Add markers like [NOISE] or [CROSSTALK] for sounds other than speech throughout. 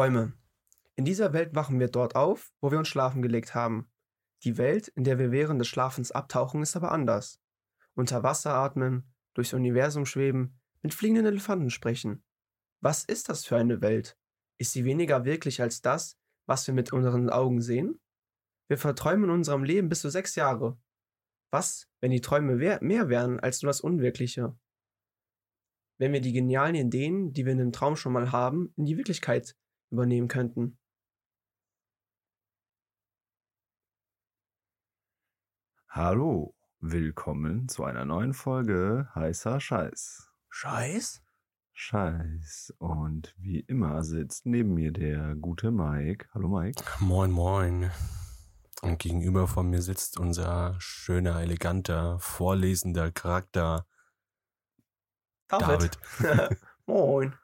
Träume. In dieser Welt wachen wir dort auf, wo wir uns schlafen gelegt haben. Die Welt, in der wir während des Schlafens abtauchen, ist aber anders. Unter Wasser atmen, durchs Universum schweben, mit fliegenden Elefanten sprechen. Was ist das für eine Welt? Ist sie weniger wirklich als das, was wir mit unseren Augen sehen? Wir verträumen in unserem Leben bis zu sechs Jahre. Was, wenn die Träume mehr wären als nur das Unwirkliche? Wenn wir die genialen Ideen, die wir in dem Traum schon mal haben, in die Wirklichkeit übernehmen könnten. Hallo, willkommen zu einer neuen Folge heißer Scheiß. Scheiß? Scheiß. Und wie immer sitzt neben mir der gute Mike. Hallo Mike. Moin, moin. Und gegenüber von mir sitzt unser schöner, eleganter, vorlesender Charakter David. David. [LAUGHS] Moin.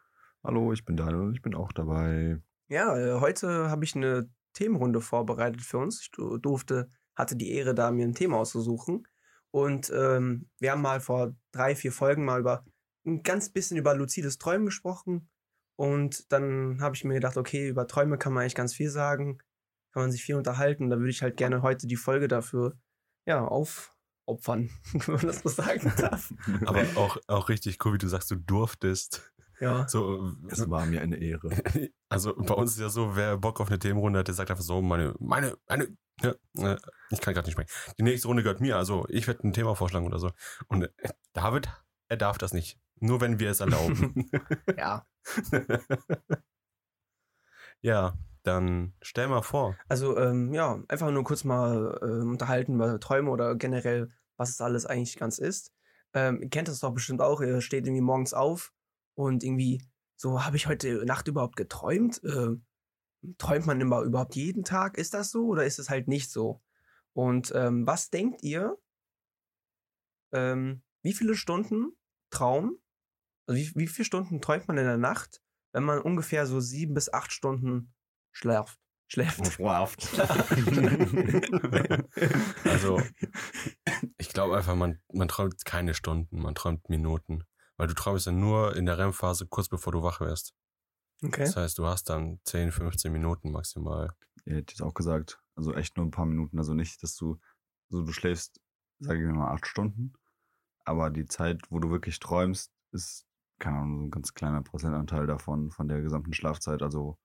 Hallo, ich bin Daniel und ich bin auch dabei. Ja, äh, heute habe ich eine Themenrunde vorbereitet für uns. Ich durfte, hatte die Ehre, da mir ein Thema auszusuchen. Und ähm, wir haben mal vor drei, vier Folgen mal über ein ganz bisschen über luzides Träumen gesprochen. Und dann habe ich mir gedacht, okay, über Träume kann man eigentlich ganz viel sagen kann man sich viel unterhalten. Da würde ich halt gerne heute die Folge dafür ja, aufopfern, [LAUGHS] wenn man das so sagen [LAUGHS] darf. Aber auch, auch richtig cool, wie du sagst, du durftest. Ja. So, es war mir eine Ehre. [LAUGHS] Also bei uns ist ja so, wer Bock auf eine Themenrunde hat, der sagt einfach so, meine, meine, meine, ja, äh, ich kann gerade nicht sprechen. Die nächste Runde gehört mir, also ich werde ein Thema vorschlagen oder so. Und äh, David, er darf das nicht. Nur wenn wir es erlauben. [LAUGHS] ja. [LAUGHS] ja, dann stell mal vor. Also, ähm, ja, einfach nur kurz mal äh, unterhalten über Träume oder generell, was es alles eigentlich ganz ist. Ähm, ihr kennt das doch bestimmt auch, ihr steht irgendwie morgens auf und irgendwie so, habe ich heute Nacht überhaupt geträumt? Äh, träumt man immer überhaupt jeden Tag? Ist das so oder ist es halt nicht so? Und ähm, was denkt ihr, ähm, wie viele Stunden Traum, also wie, wie viele Stunden träumt man in der Nacht, wenn man ungefähr so sieben bis acht Stunden schläft. Schläft. Schlaft. [LAUGHS] also, ich glaube einfach, man, man träumt keine Stunden, man träumt Minuten. Weil du träumst ja nur in der REM-Phase kurz bevor du wach wirst. Okay. Das heißt, du hast dann 10, 15 Minuten maximal. Ja, hätte ich auch gesagt. Also echt nur ein paar Minuten. Also nicht, dass du, also du schläfst, sage ich mal, acht Stunden. Aber die Zeit, wo du wirklich träumst, ist, keine Ahnung, so ein ganz kleiner Prozentanteil davon, von der gesamten Schlafzeit. Also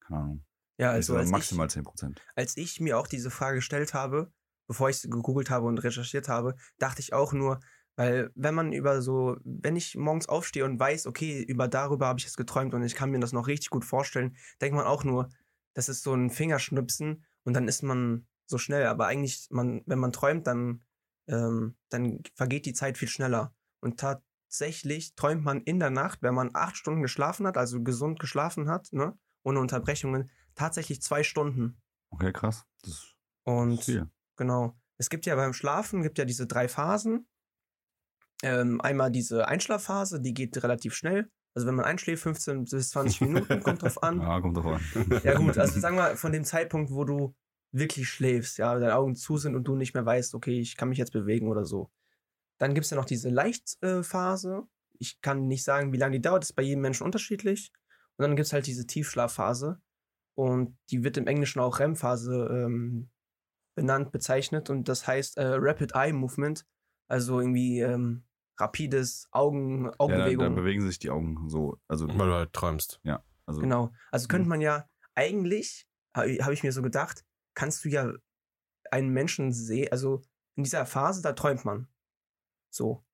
keine Ahnung. Ja, also als maximal ich, 10%. Als ich mir auch diese Frage gestellt habe, bevor ich gegoogelt habe und recherchiert habe, dachte ich auch nur, weil wenn man über so, wenn ich morgens aufstehe und weiß, okay, über darüber habe ich jetzt geträumt und ich kann mir das noch richtig gut vorstellen, denkt man auch nur, das ist so ein Fingerschnipsen und dann ist man so schnell. Aber eigentlich, man, wenn man träumt, dann, ähm, dann vergeht die Zeit viel schneller. Und tatsächlich träumt man in der Nacht, wenn man acht Stunden geschlafen hat, also gesund geschlafen hat, ne, ohne Unterbrechungen tatsächlich zwei Stunden. Okay, krass. Das und ist viel. genau. Es gibt ja beim Schlafen gibt ja diese drei Phasen. Ähm, einmal diese Einschlafphase, die geht relativ schnell. Also wenn man einschläft, 15 bis 20 Minuten, kommt drauf an. [LAUGHS] Ja, kommt drauf an. [LAUGHS] ja gut, also [LAUGHS] sagen wir von dem Zeitpunkt, wo du wirklich schläfst, ja, deine Augen zu sind und du nicht mehr weißt, okay, ich kann mich jetzt bewegen oder so. Dann gibt es ja noch diese Leichtphase. ich kann nicht sagen, wie lange die dauert, das ist bei jedem Menschen unterschiedlich. Und dann gibt es halt diese Tiefschlafphase. Und die wird im Englischen auch REM-Phase ähm, benannt, bezeichnet. Und das heißt äh, Rapid Eye Movement. Also irgendwie ähm, rapides Augen, Augenbewegung. Ja, da, da, bewegen sich die Augen so. Also, Weil du halt träumst. Ja. Also, genau. Also könnte mhm. man ja eigentlich, habe ich mir so gedacht, kannst du ja einen Menschen sehen, also in dieser Phase, da träumt man. So.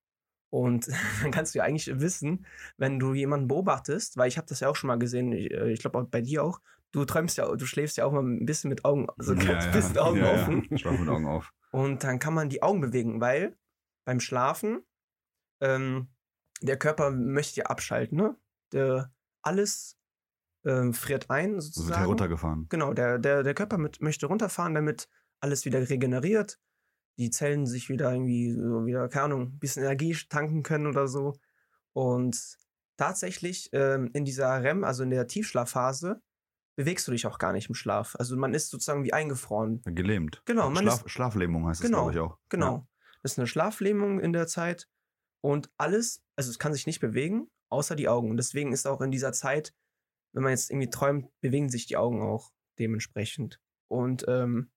Und [LAUGHS] dann kannst du ja eigentlich wissen, wenn du jemanden beobachtest, weil ich habe das ja auch schon mal gesehen, ich, äh, ich glaube auch bei dir auch, du träumst ja, du schläfst ja auch mal ein bisschen mit Augen, also ja, ganz ja. bisschen Augen ja, offen. Ja. Schlaf mit Augen auf. Und dann kann man die Augen bewegen, weil beim Schlafen ähm, der Körper möchte ja abschalten, ne? Der, alles ähm, friert ein, sozusagen. wird heruntergefahren. Genau, der, der, der Körper mit, möchte runterfahren, damit alles wieder regeneriert die Zellen sich wieder irgendwie so wieder, keine Ahnung, ein bisschen Energie tanken können oder so. Und tatsächlich ähm, in dieser REM, also in der Tiefschlafphase, bewegst du dich auch gar nicht im Schlaf. Also man ist sozusagen wie eingefroren. Gelähmt. Genau. Man Schlaf, ist, Schlaflähmung heißt genau, das, glaube ich, auch. Genau. Ja. Das ist eine Schlaflähmung in der Zeit. Und alles, also es kann sich nicht bewegen, außer die Augen. Und deswegen ist auch in dieser Zeit, wenn man jetzt irgendwie träumt, bewegen sich die Augen auch dementsprechend. Und ähm,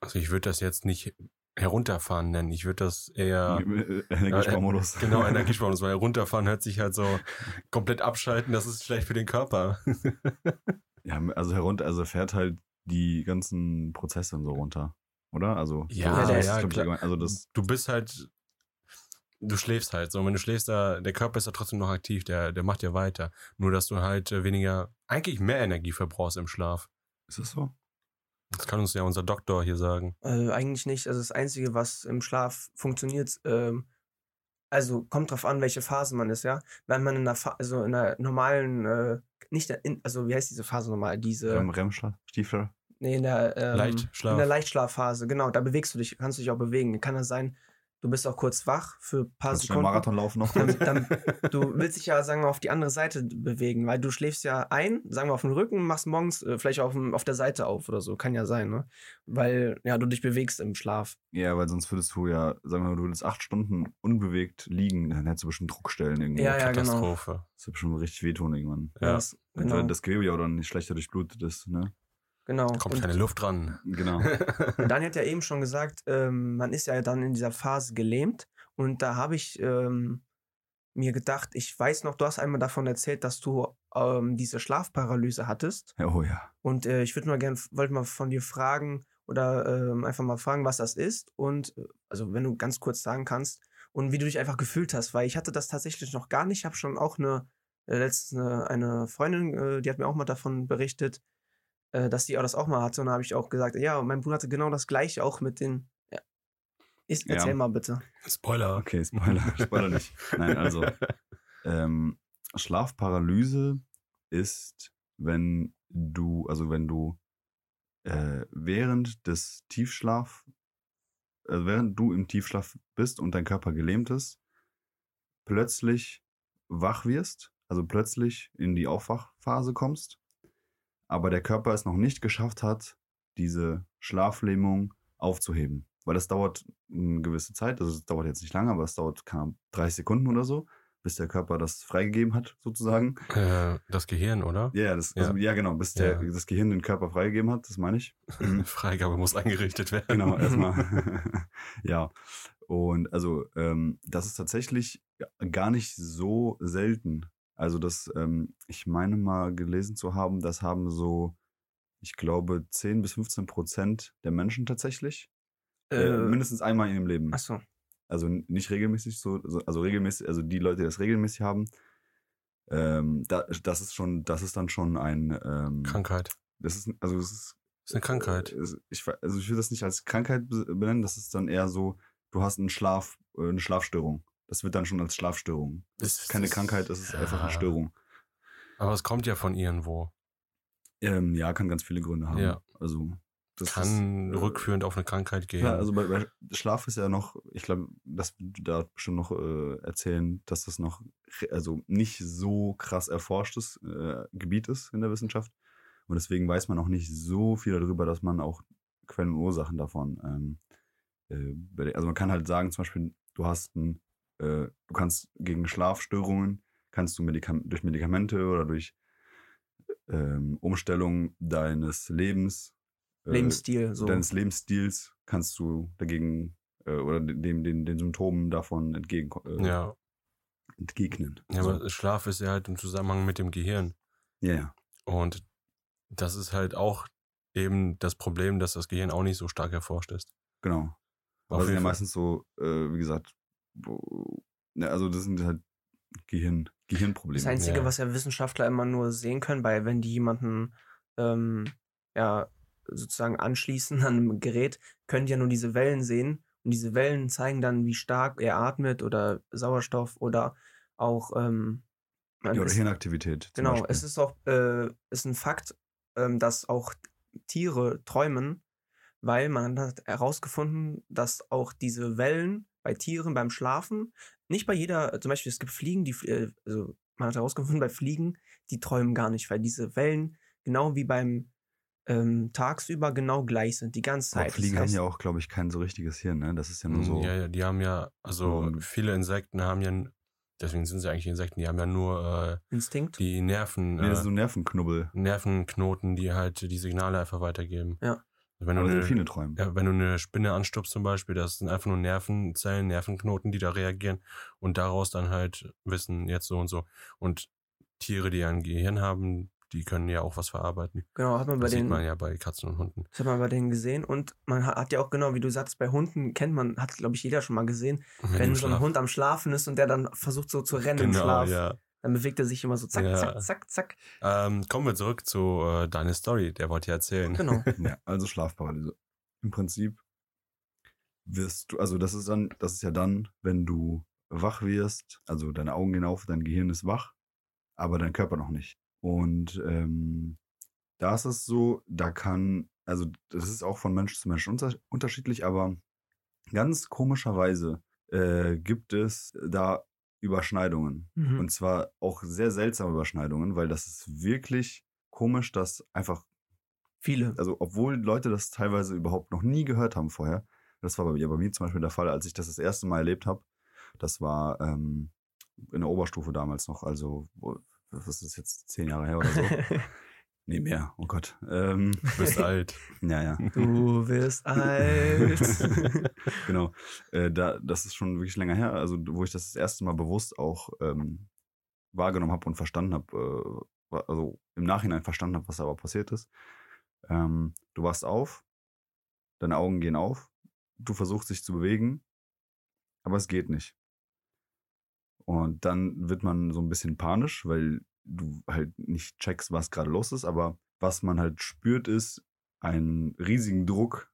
Also ich würde das jetzt nicht herunterfahren nennen. Ich würde das eher Energiesparmodus. genau [LAUGHS] Energiesparmodus, weil herunterfahren hört sich halt so komplett abschalten. Das ist schlecht für den Körper. Ja, also herunter, also fährt halt die ganzen Prozesse und so runter, oder? Also Ja, das ja, ja, klar. also das du bist halt, du schläfst halt so. Und wenn du schläfst, da, der Körper ist ja trotzdem noch aktiv, der, der macht ja weiter. Nur, dass du halt äh, weniger, eigentlich mehr Energie verbrauchst im Schlaf. ist das so? Das kann uns ja unser Doktor hier sagen. äh, eigentlich nicht. Also das Einzige, was im Schlaf funktioniert, ähm, also kommt drauf an, welche Phase man ist, ja. Wenn man in einer, Fa also in einer normalen, äh, nicht in, also wie heißt diese Phase nochmal? Diese, Rem REM-Schlaf? Stiefel? Nee, in der, ähm, Leichtschlaf. in der Leichtschlafphase, genau, da bewegst du dich, kannst du dich auch bewegen. Kann das sein, du bist auch kurz wach für ein paar Kannst Sekunden. Marathon laufen noch? Dann, dann, [LAUGHS] du willst dich ja, sagen wir, auf die andere Seite bewegen, weil du schläfst ja ein, sagen wir, auf dem Rücken, machst morgens äh, vielleicht auf, dem, auf der Seite auf oder so. Kann ja sein, ne? Weil, ja, du dich bewegst im Schlaf. ja, weil sonst würdest du ja, sagen wir mal, du würdest acht Stunden unbewegt liegen, dann hättest du bestimmt Druckstellen irgendwo. Ja, ja, genau. Katastrophe. Das wird bestimmt richtig wehtun irgendwann. Ja. Das, Und genau. Das Gewebe ja auch dann nicht schlechter durchblutet ist, ne? Genau. Kommt Und keine Luft ran. Genau. [LAUGHS] Daniel hat ja eben schon gesagt, ähm, man ist ja dann in dieser Phase gelähmt. Und da habe ich ähm, mir gedacht, ich weiß noch, du hast einmal davon erzählt, dass du ähm, diese Schlafparalyse hattest. Ja, oh ja. Und äh, ich würde mal gerne, wollte mal von dir fragen oder ähm, einfach mal fragen, was das ist. Und äh, also wenn du ganz kurz sagen kannst und wie du dich einfach gefühlt hast, weil ich hatte das tatsächlich noch gar nicht. Ich habe schon auch eine äh, letztens eine, eine Freundin, äh, die hat mir auch mal davon berichtet, äh, dass die auch das auch mal hatte. Und da habe ich auch gesagt, ja, mein Bruder hatte genau das gleiche auch mit den. Ja. Ist, Ja. erzähl mal bitte. Spoiler. Okay, Spoiler, [LAUGHS] Spoiler nicht. Nein, also [LAUGHS] ähm, Schlafparalyse ist, wenn du, also wenn du äh, während des Tiefschlaf, also während du im Tiefschlaf bist und dein Körper gelähmt ist, plötzlich wach wirst, also plötzlich in die Aufwachphase kommst, aber der Körper es noch nicht geschafft hat, diese Schlaflähmung aufzuheben. Weil das dauert eine gewisse Zeit, also es dauert jetzt nicht lange, aber es dauert Ahnung, 30 Sekunden oder so, bis der Körper das freigegeben hat, sozusagen. Äh, das Gehirn, oder? Ja, ja, das, Ja. Also, ja genau, bis der, Ja. das Gehirn den Körper freigegeben hat, das meine ich. Mhm. [LAUGHS] Freigabe muss eingerichtet werden. Genau, erstmal. [LAUGHS] [LAUGHS] ja. Und also, ähm, das ist tatsächlich gar nicht so selten. Also, das, ähm, ich meine mal gelesen zu haben, das haben so, ich glaube, 10 bis 15 Prozent der Menschen tatsächlich. Äh, Äh, mindestens einmal in ihrem Leben. achso. Also n- nicht regelmäßig so, so- also regelmäßig, also die Leute, die das regelmäßig haben, ähm, da, das ist schon, das ist dann schon ein ähm, Krankheit. Das ist, also es ist Das ist eine Krankheit. äh, Ich, also ich will das nicht als Krankheit be- benennen, das ist dann eher so, du hast einen Schlaf, äh, eine Schlafstörung. Das wird dann schon als Schlafstörung. Das ist keine Krankheit, das ist einfach eine ja. Störung. Aber es kommt ja von irgendwo. Ähm, ja, kann ganz viele Gründe haben. Ja. Also Kann ist, äh, rückführend auf eine Krankheit gehen. Ja, also bei, bei Schlaf ist ja noch, ich glaube, das da bestimmt noch äh, erzählen, dass das noch also nicht so krass erforschtes äh, Gebiet ist in der Wissenschaft. Und deswegen weiß man auch nicht so viel darüber, dass man auch Quellen und Ursachen davon. Ähm, äh, also man kann halt sagen, zum Beispiel, du hast ein, äh, du kannst gegen Schlafstörungen, kannst du Medikam durch Medikamente oder durch ähm, Umstellung deines Lebens äh, Lebensstil, so. deines Lebensstils kannst du dagegen äh, oder dem, den, den Symptomen davon entgegen, äh, ja. entgegnen. ja, So. aber Schlaf ist ja halt im Zusammenhang mit dem Gehirn. ja, ja. Und das ist halt auch eben das Problem, dass das Gehirn auch nicht so stark erforscht ist. genau. Aber sind ja meistens so, äh, wie gesagt, ne, also das sind halt Gehirn, Gehirnprobleme. Das Einzige, Ja. was ja Wissenschaftler immer nur sehen können, weil wenn die jemanden ähm, ja sozusagen anschließen [LAUGHS] an einem Gerät, können die ja nur diese Wellen sehen. Und diese Wellen zeigen dann, wie stark er atmet oder Sauerstoff oder auch ähm, ja, oder ist- Hirnaktivität. Genau, Beispiel. es ist auch äh, ist ein Fakt, ähm, dass auch Tiere träumen, weil man hat herausgefunden, dass auch diese Wellen bei Tieren beim Schlafen, nicht bei jeder, zum Beispiel es gibt Fliegen, die, äh, also man hat herausgefunden, bei Fliegen, die träumen gar nicht, weil diese Wellen genau wie beim ähm, tagsüber genau gleich sind, die ganze Aber Zeit. Fliegen das haben heißt, ja auch, glaube ich, kein so richtiges Hirn, ne? Das ist ja nur so. Ja, ja, die haben ja, also So- viele Insekten haben ja, deswegen sind sie eigentlich Insekten, die haben ja nur äh, Instinkt. die Nerven, Nee, das ist äh, so ein Nervenknubbel. Nervenknoten, die halt die Signale einfach weitergeben. Ja. Also Wenn du, eine, Delfine träumen. ja, wenn du eine Spinne anstupst zum Beispiel, das sind einfach nur Nervenzellen, Nervenknoten, die da reagieren und daraus dann halt wissen, jetzt so und so. Und Tiere, die ein Gehirn haben, die können ja auch was verarbeiten. Genau, hat man bei Das sieht den, man ja bei Katzen und Hunden. das hat man bei denen gesehen. Und man hat, ja auch genau, wie du sagst, bei Hunden kennt man, hat glaube ich jeder schon mal gesehen, Wenn wenn im so ein Hund am Schlafen ist und der dann versucht so zu rennen im Genau, Schlaf, ja. Dann bewegt er sich immer so zack, Ja. zack, zack, zack. Ähm, kommen wir zurück zu äh, deiner Story, der wollte ja erzählen. Genau. [LAUGHS] Ja, also Schlafparalyse. Im Prinzip wirst du, also das ist dann, das ist ja dann, wenn du wach wirst, also deine Augen gehen auf, dein Gehirn ist wach, aber dein Körper noch nicht. Und ähm, da ist es so, da kann, also das ist auch von Mensch zu Mensch unter, unterschiedlich, aber ganz komischerweise äh, gibt es da Überschneidungen. Mhm. Und zwar auch sehr seltsame Überschneidungen, weil das ist wirklich komisch, dass einfach Viele. also obwohl Leute das teilweise überhaupt noch nie gehört haben vorher, das war bei mir, bei mir zum Beispiel der Fall, als ich das das erste Mal erlebt habe, das war ähm, in der Oberstufe damals noch, also was ist jetzt, zehn Jahre her oder so? [LAUGHS] nee, mehr, oh Gott. Ähm, Du bist alt. [LAUGHS] ja, ja, du wirst alt. [LAUGHS] genau. Äh, da, das ist schon wirklich länger her, also wo ich das das erste Mal bewusst auch ähm, wahrgenommen habe und verstanden habe, äh, also im Nachhinein verstanden habe, was da aber passiert ist. Ähm, du wachst auf, deine Augen gehen auf, du versuchst dich zu bewegen, aber es geht nicht. Und dann wird man so ein bisschen panisch, weil du halt nicht checkst, was gerade los ist, aber was man halt spürt, ist einen riesigen Druck,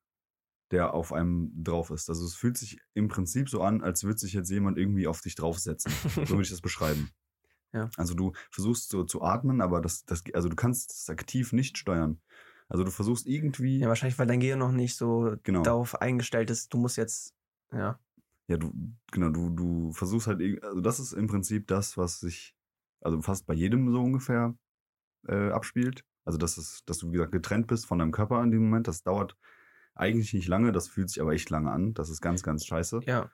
der auf einem drauf ist. Also es fühlt sich im Prinzip so an, als würde sich jetzt jemand irgendwie auf dich draufsetzen. So würde ich das beschreiben. [LAUGHS] Ja. Also du versuchst so zu atmen, aber das, das, also du kannst es aktiv nicht steuern. Also du versuchst irgendwie, ja, wahrscheinlich, weil dein Gehirn noch nicht so genau, darauf eingestellt ist, du musst jetzt, ja. ja, du, genau, du, du versuchst halt, also das ist im Prinzip das, was sich, also fast bei jedem so ungefähr äh, abspielt. Also dass es, dass du, wie gesagt, getrennt bist von deinem Körper in dem Moment. Das dauert eigentlich nicht lange, das fühlt sich aber echt lange an. Das ist ganz, ganz scheiße. Ja.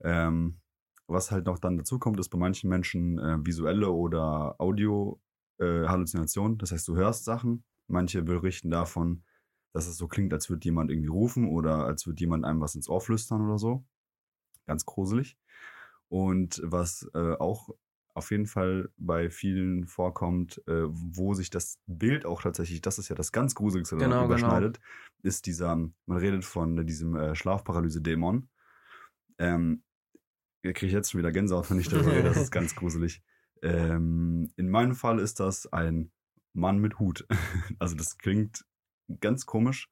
Ähm, was halt noch dann dazu kommt, ist bei manchen Menschen äh, visuelle oder Audio äh, Halluzinationen. Das heißt, du hörst Sachen. Manche berichten davon, dass es so klingt, als würde jemand irgendwie rufen oder als würde jemand einem was ins Ohr flüstern oder so. Ganz gruselig. Und was äh, auch auf jeden Fall bei vielen vorkommt, äh, wo sich das Bild auch tatsächlich, das ist ja das ganz Gruseligste, Genau, genau. überschneidet, ist dieser, man redet von diesem äh, Schlafparalyse-Dämon. Ähm, da kriege ich jetzt schon wieder Gänsehaut, wenn ich darüber rede, das ist [LAUGHS] ganz gruselig. Ähm, in meinem Fall ist das ein Mann mit Hut. [LAUGHS] Also das klingt ganz komisch.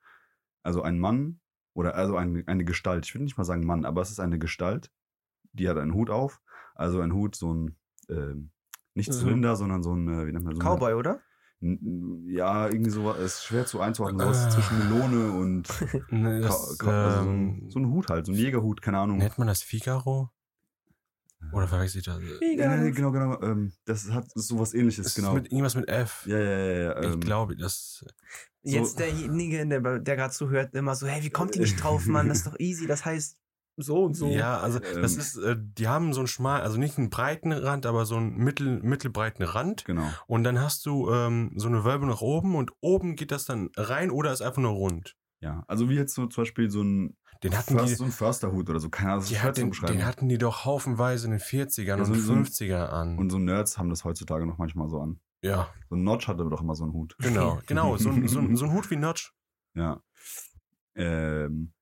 Also ein Mann oder also ein, eine Gestalt. Ich würde nicht mal sagen Mann, aber es ist eine Gestalt, die hat einen Hut auf. Also ein Hut, so ein ähm, nicht So- Zylinder, sondern so ein, äh, wie nennt man so Cowboy, oder? N- Ja, irgendwie so, es ist schwer zu einzuordnen, sowas Ah. zwischen Melone und [LAUGHS] Ne, Ka das, also so, ein, ähm, so ein Hut halt, so ein Jägerhut, keine Ahnung. nennt man das Figaro? Oder verwechsel ich das? Ja, nee, genau, genau. Ähm, das hat sowas ähnliches, Das genau. Ist mit, irgendwas mit F. ja, ja, ja, ja. ich ähm, glaube, das. Jetzt So- derjenige, der, der gerade zuhört, immer so, hey, wie kommt ihr nicht drauf, Mann? Das ist doch easy, das heißt so und so. Ja, also das Ähm. ist, äh, die haben so einen schmal, also nicht einen breiten Rand, aber so einen mittel, mittelbreiten Rand. Genau. Und dann hast du ähm, so eine Wölbung nach oben und oben geht das dann rein oder ist einfach nur rund. Ja, also wie jetzt so zum Beispiel so ein, Den hatten Först, die, so ein Försterhut oder so, keine Ahnung, das die hat den, beschreiben. den hatten die doch haufenweise in den 40ern Ja, und so- so ein- 50er an. Und so Nerds haben das heutzutage noch manchmal so an. ja, So ein Notch hatte doch immer so einen Hut. genau, genau. So, so, so ein Hut wie Notch. [LAUGHS] Ja. Ähm,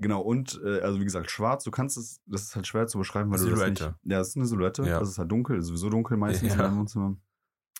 genau, und äh, also wie gesagt, schwarz, du kannst es, das ist halt schwer zu beschreiben, weil du das Silhouette. nicht. Ja, es ist eine Silhouette, Ja. das ist halt dunkel, ist sowieso dunkel meistens in Ja. deinem Wohnzimmer,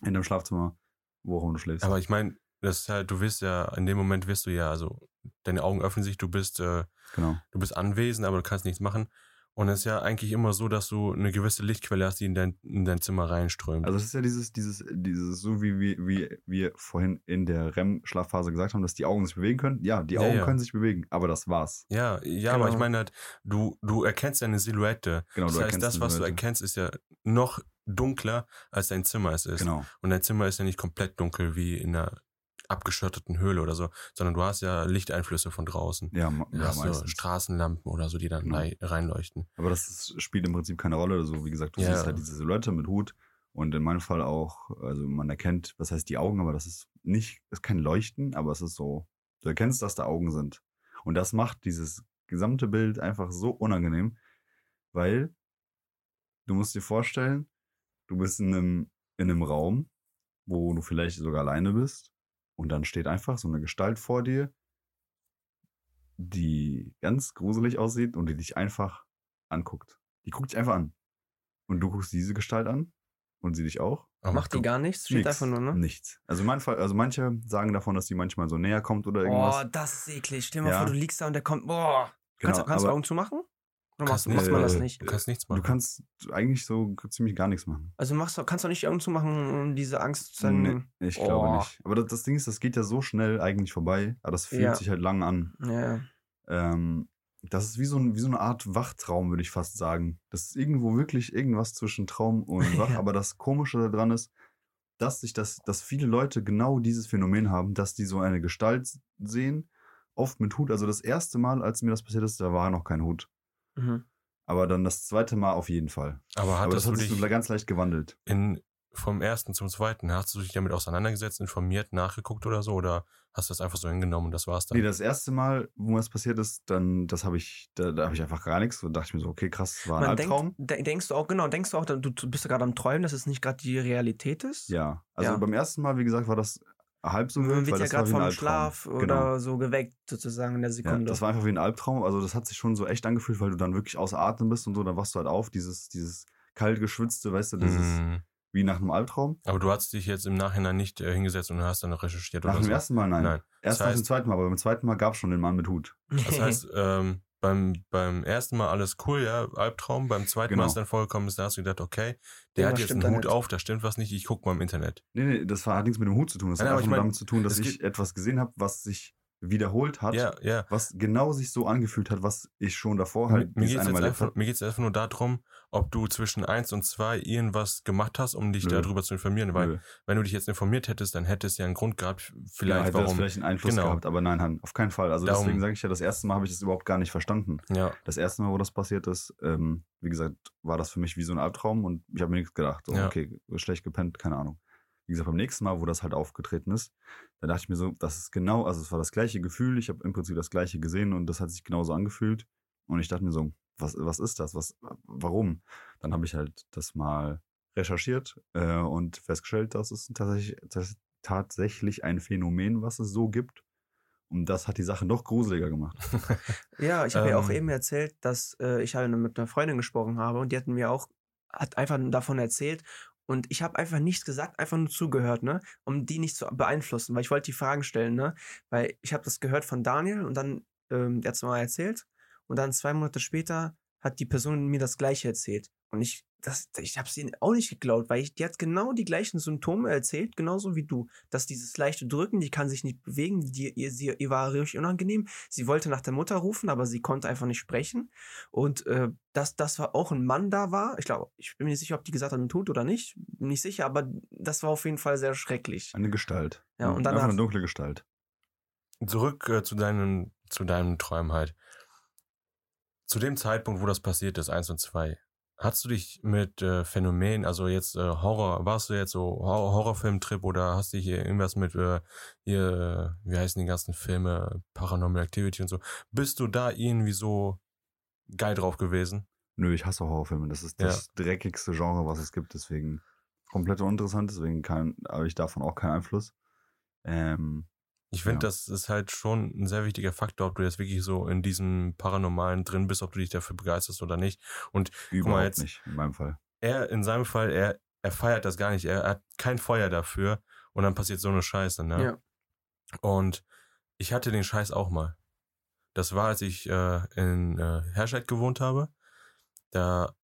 in deinem Schlafzimmer, wo auch immer du schläfst. Aber ich meine, das ist halt, du wirst ja, in dem Moment wirst du ja, also deine Augen öffnen sich, du bist, äh, genau. du bist anwesend, aber du kannst nichts machen. Und es ist ja eigentlich immer so, dass du eine gewisse Lichtquelle hast, die in dein, in dein Zimmer reinströmt. Also es ist ja dieses, dieses, dieses, so wie, wie, wie wir vorhin in der REM-Schlafphase gesagt haben, dass die Augen sich bewegen können. Ja, die Ja, Augen ja. können sich bewegen, aber das war's. ja, ja, aber Genau. ich meine halt, du, du erkennst ja eine Silhouette. Genau, das du heißt, erkennst das, was du erkennst, ist ja noch dunkler, als dein Zimmer es ist. Genau. Und dein Zimmer ist ja nicht komplett dunkel wie in einer abgeschotteten Höhle oder so, sondern du hast ja Lichteinflüsse von draußen. Ja, Du ja hast so meistens. Straßenlampen oder so, die dann Genau. rei- reinleuchten. Aber das ist, spielt im Prinzip keine Rolle. Also, wie gesagt, du Ja. siehst halt diese Silhouette mit Hut und in meinem Fall auch, also man erkennt, was heißt die Augen, aber das ist nicht, ist kein Leuchten, aber es ist so, du erkennst, dass da Augen sind. Und das macht dieses gesamte Bild einfach so unangenehm, weil du musst dir vorstellen, du bist in einem, in einem Raum, wo du vielleicht sogar alleine bist und dann steht einfach so eine Gestalt vor dir, die ganz gruselig aussieht und die dich einfach anguckt. Die guckt dich einfach an. Und du guckst diese Gestalt an und sie dich auch. Aber Macht die gar nichts, steht Nix. einfach nur, ne? Nichts. Also, Fall, also manche sagen davon, dass die manchmal so näher kommt oder Oh, irgendwas. das ist eklig. Stell dir mal Ja. vor, du liegst da und der kommt. Boah. kannst du, kannst du Augen zumachen? Oder kannst machst, macht man das äh, nicht? Du kannst nichts machen. du kannst eigentlich so ziemlich gar nichts machen. Also machst du, kannst du nicht die Augen zumachen, um diese Angst dann. Nee, ich glaube Oh. nicht. Aber das, das Ding ist, das geht ja so schnell eigentlich vorbei, aber das fühlt Ja. sich halt lang an. Ja. Ähm, das ist wie so, ein, wie so eine Art Wachtraum, würde ich fast sagen. Das ist irgendwo wirklich irgendwas zwischen Traum und [LAUGHS] Wach. Ja. Aber das Komische daran ist, dass sich das, dass viele Leute genau dieses Phänomen haben, dass die so eine Gestalt sehen, oft mit Hut. Also das erste Mal, als mir das passiert ist, da war noch kein Hut. Mhm. Aber dann das zweite Mal auf jeden Fall. Aber Aber hattest das hat du sich ganz leicht gewandelt. in, vom ersten zum zweiten, hast du dich damit auseinandergesetzt, informiert, nachgeguckt oder so? Oder hast du das einfach so hingenommen und das war's dann? Nee, das erste Mal, wo mir das passiert ist, dann, das habe ich, da, da habe ich einfach gar nichts. Und dachte ich mir so, okay, krass, war ein Man Albtraum. denkt, de denkst du auch, genau, denkst du auch, du, du bist ja gerade am Träumen, dass es nicht gerade die Realität ist? Ja, also Ja. beim ersten Mal, wie gesagt, war das halb so Man wild, wird weil ja das war gerade vom. Schlaf oder Genau. so geweckt, sozusagen in der Ja, Sekunde. das war einfach wie ein Albtraum. Also das hat sich schon so echt angefühlt, weil du dann wirklich außer Atem bist und so. Dann wachst du halt auf, dieses, dieses kalt geschwitzte, weißt du, dieses Mm. wie nach einem Albtraum. Aber du hast dich jetzt im Nachhinein nicht äh, hingesetzt und hast dann noch recherchiert Nach oder dem so. ersten Mal nein. Nein. Erst Das nach dem heißt- zweiten Mal, aber beim zweiten Mal gab es schon den Mann mit Hut. Das [LAUGHS] heißt, ähm, beim, beim ersten Mal alles cool, ja, Albtraum. Beim zweiten Genau. Mal, als dann vorgekommen ist, da hast du gedacht, okay, der hat Irgendwas jetzt einen Hut nicht. auf, da stimmt was nicht, ich guck mal im Internet. Nee, nee, das war, hat nichts mit dem Hut zu tun. Das Nein, hat einfach ich nur mein, damit zu tun, dass ich etwas gesehen habe, was sich wiederholt hat. Ja, ja. Was genau sich so angefühlt hat, was ich schon davor halt mir geht es jetzt erlebt einfach, mir geht's einfach nur darum, ob du zwischen eins und zwei irgendwas gemacht hast, um dich Nö. darüber zu informieren. Weil Nö. wenn du dich jetzt informiert hättest, dann hättest du ja einen Grund gehabt, ja, vielleicht hätte das warum. vielleicht einen Einfluss Genau. gehabt, aber nein, auf keinen Fall. Also Darum- deswegen sage ich ja, das erste Mal habe ich das überhaupt gar nicht verstanden. ja, Das erste Mal, wo das passiert ist, ähm, wie gesagt, war das für mich wie so ein Albtraum und ich habe mir nichts gedacht. So, Ja. okay, schlecht gepennt, keine Ahnung. Wie gesagt, beim nächsten Mal, wo das halt aufgetreten ist, da dachte ich mir so, das ist genau, also es war das gleiche Gefühl, ich habe im Prinzip das gleiche gesehen und das hat sich genauso angefühlt. Und ich dachte mir so, was, was ist das? Was, warum? Dann habe ich halt das mal recherchiert äh, und festgestellt, dass es tatsächlich, das ist tatsächlich ein Phänomen, was es so gibt. Und das hat die Sache noch gruseliger gemacht. [LAUGHS] Ja, ich habe ja auch Ähm. eben erzählt, dass äh, ich halt mit einer Freundin gesprochen habe und die hatten mir auch, hat einfach davon erzählt und ich habe einfach nichts gesagt, einfach nur zugehört, ne, um die nicht zu beeinflussen, weil ich wollte die Fragen stellen, ne, weil ich habe das gehört von Daniel und dann, ähm, der hat es mal erzählt und dann zwei Monate später hat die Person mir das Gleiche erzählt und ich, das, ich habe es ihnen auch nicht geglaubt, weil ich, die hat genau die gleichen Symptome erzählt, genauso wie du, dass dieses leichte Drücken, die kann sich nicht bewegen, die, ihr, sie, ihr war richtig unangenehm, sie wollte nach der Mutter rufen, aber sie konnte einfach nicht sprechen. Und äh, dass das war auch ein Mann da war, ich glaube, ich bin mir nicht sicher, ob die gesagt hat, tut oder nicht, bin nicht sicher, aber das war auf jeden Fall sehr schrecklich. Eine Gestalt. Ja, und dann Einfach eine dunkle Gestalt. zurück äh, zu deinen, zu deinen Träumen halt. Zu dem Zeitpunkt, wo das passiert ist, eins und zwei, hast du dich mit äh, Phänomenen, also jetzt äh, Horror, warst du jetzt so Hor Horrorfilmtrip oder hast du hier irgendwas mit äh, hier, wie heißen die ganzen Filme, Paranormal Activity und so, bist du da irgendwie so geil drauf gewesen? Nö, ich hasse Horrorfilme. Das ist das dreckigste Genre, was es gibt. Deswegen komplett uninteressant. Deswegen habe ich davon auch keinen Einfluss. Ähm, Ich finde, Ja. das ist halt schon ein sehr wichtiger Faktor, ob du jetzt wirklich so in diesem Paranormalen drin bist, ob du dich dafür begeisterst oder nicht. Und überhaupt jetzt- nicht, in meinem Fall. er in seinem Fall, er, er feiert das gar nicht. Er hat kein Feuer dafür und dann passiert so eine Scheiße, ne? Ja. Und ich hatte den Scheiß auch mal. Das war, als ich äh, in äh, Herscheid gewohnt habe. Da,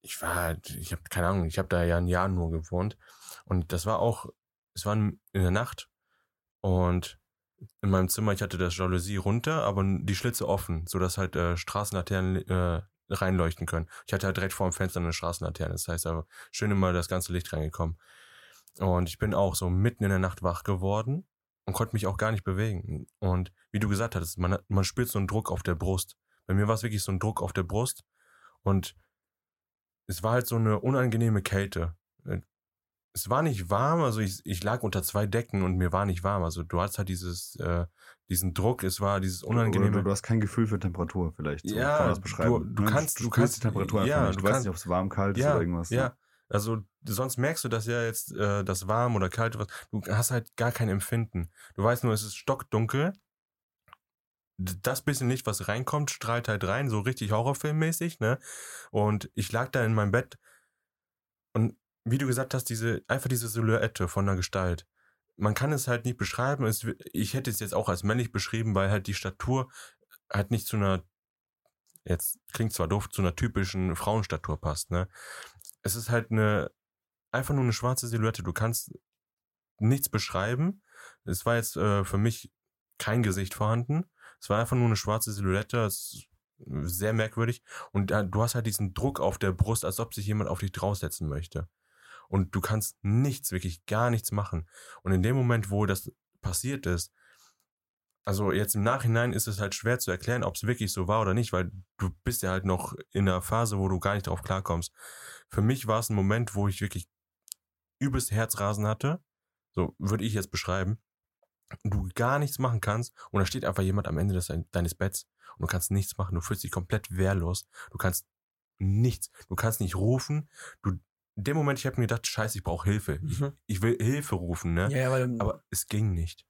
ich war halt, ich habe keine Ahnung, ich habe da ja ein Jahr nur gewohnt. Und das war auch, es war in der Nacht und in meinem Zimmer, ich hatte das Jalousie runter, aber die Schlitze offen, sodass halt äh, Straßenlaternen äh, reinleuchten können. Ich hatte halt direkt vor dem Fenster eine Straßenlaterne, das heißt aber schön immer das ganze Licht reingekommen. Und ich bin auch so mitten in der Nacht wach geworden und konnte mich auch gar nicht bewegen. Und wie du gesagt hattest, man, hat- man spürt so einen Druck auf der Brust. Bei mir war es wirklich so ein Druck auf der Brust und es war halt so eine unangenehme Kälte. Es war nicht warm, also ich, ich lag unter zwei Decken und mir war nicht warm. Also du hast halt dieses, äh, diesen Druck, es war dieses Oder unangenehme. du, du hast kein Gefühl für Temperatur vielleicht. So Ja, kann das du- beschreiben. du ne? kannst- du, du kannst- die Temperatur ja, nicht. Du, du weißt kannst- nicht, ob es warm, kalt ist ja, oder irgendwas. ne? Ja, also sonst merkst du das ja jetzt, äh, das warm oder kalt, was, du hast halt gar kein Empfinden. Du weißt nur, es ist stockdunkel. Das bisschen Licht, was reinkommt, strahlt halt rein, so richtig Horrorfilmmäßig, ne? Und ich lag da in meinem Bett und wie du gesagt hast, diese, einfach diese Silhouette von einer Gestalt. Man kann es halt nicht beschreiben. Es, ich hätte es jetzt auch als männlich beschrieben, weil halt die Statur halt nicht zu einer, jetzt klingt zwar doof, zu einer typischen Frauenstatur passt, ne? Es ist halt eine, einfach nur eine schwarze Silhouette. Du kannst nichts beschreiben. Es war jetzt äh, für mich kein Gesicht vorhanden. Es war einfach nur eine schwarze Silhouette. Es sehr merkwürdig. Und äh, du hast halt diesen Druck auf der Brust, als ob sich jemand auf dich draufsetzen möchte. Und du kannst nichts, wirklich gar nichts machen. Und in dem Moment, wo das passiert ist, also jetzt im Nachhinein ist es halt schwer zu erklären, ob es wirklich so war oder nicht, weil du bist ja halt noch in einer Phase, wo du gar nicht drauf klarkommst. Für mich war es ein Moment, wo ich wirklich übelst Herzrasen hatte. So würde ich jetzt beschreiben. Du gar nichts machen kannst und da steht einfach jemand am Ende des, deines Betts und du kannst nichts machen. Du fühlst dich komplett wehrlos. Du kannst nichts. Du kannst nicht rufen. Du, in dem Moment, ich habe mir gedacht, scheiße, ich brauche Hilfe. Ich, Mhm. ich will Hilfe rufen, ne? Ja, ja, weil, Aber es ging nicht.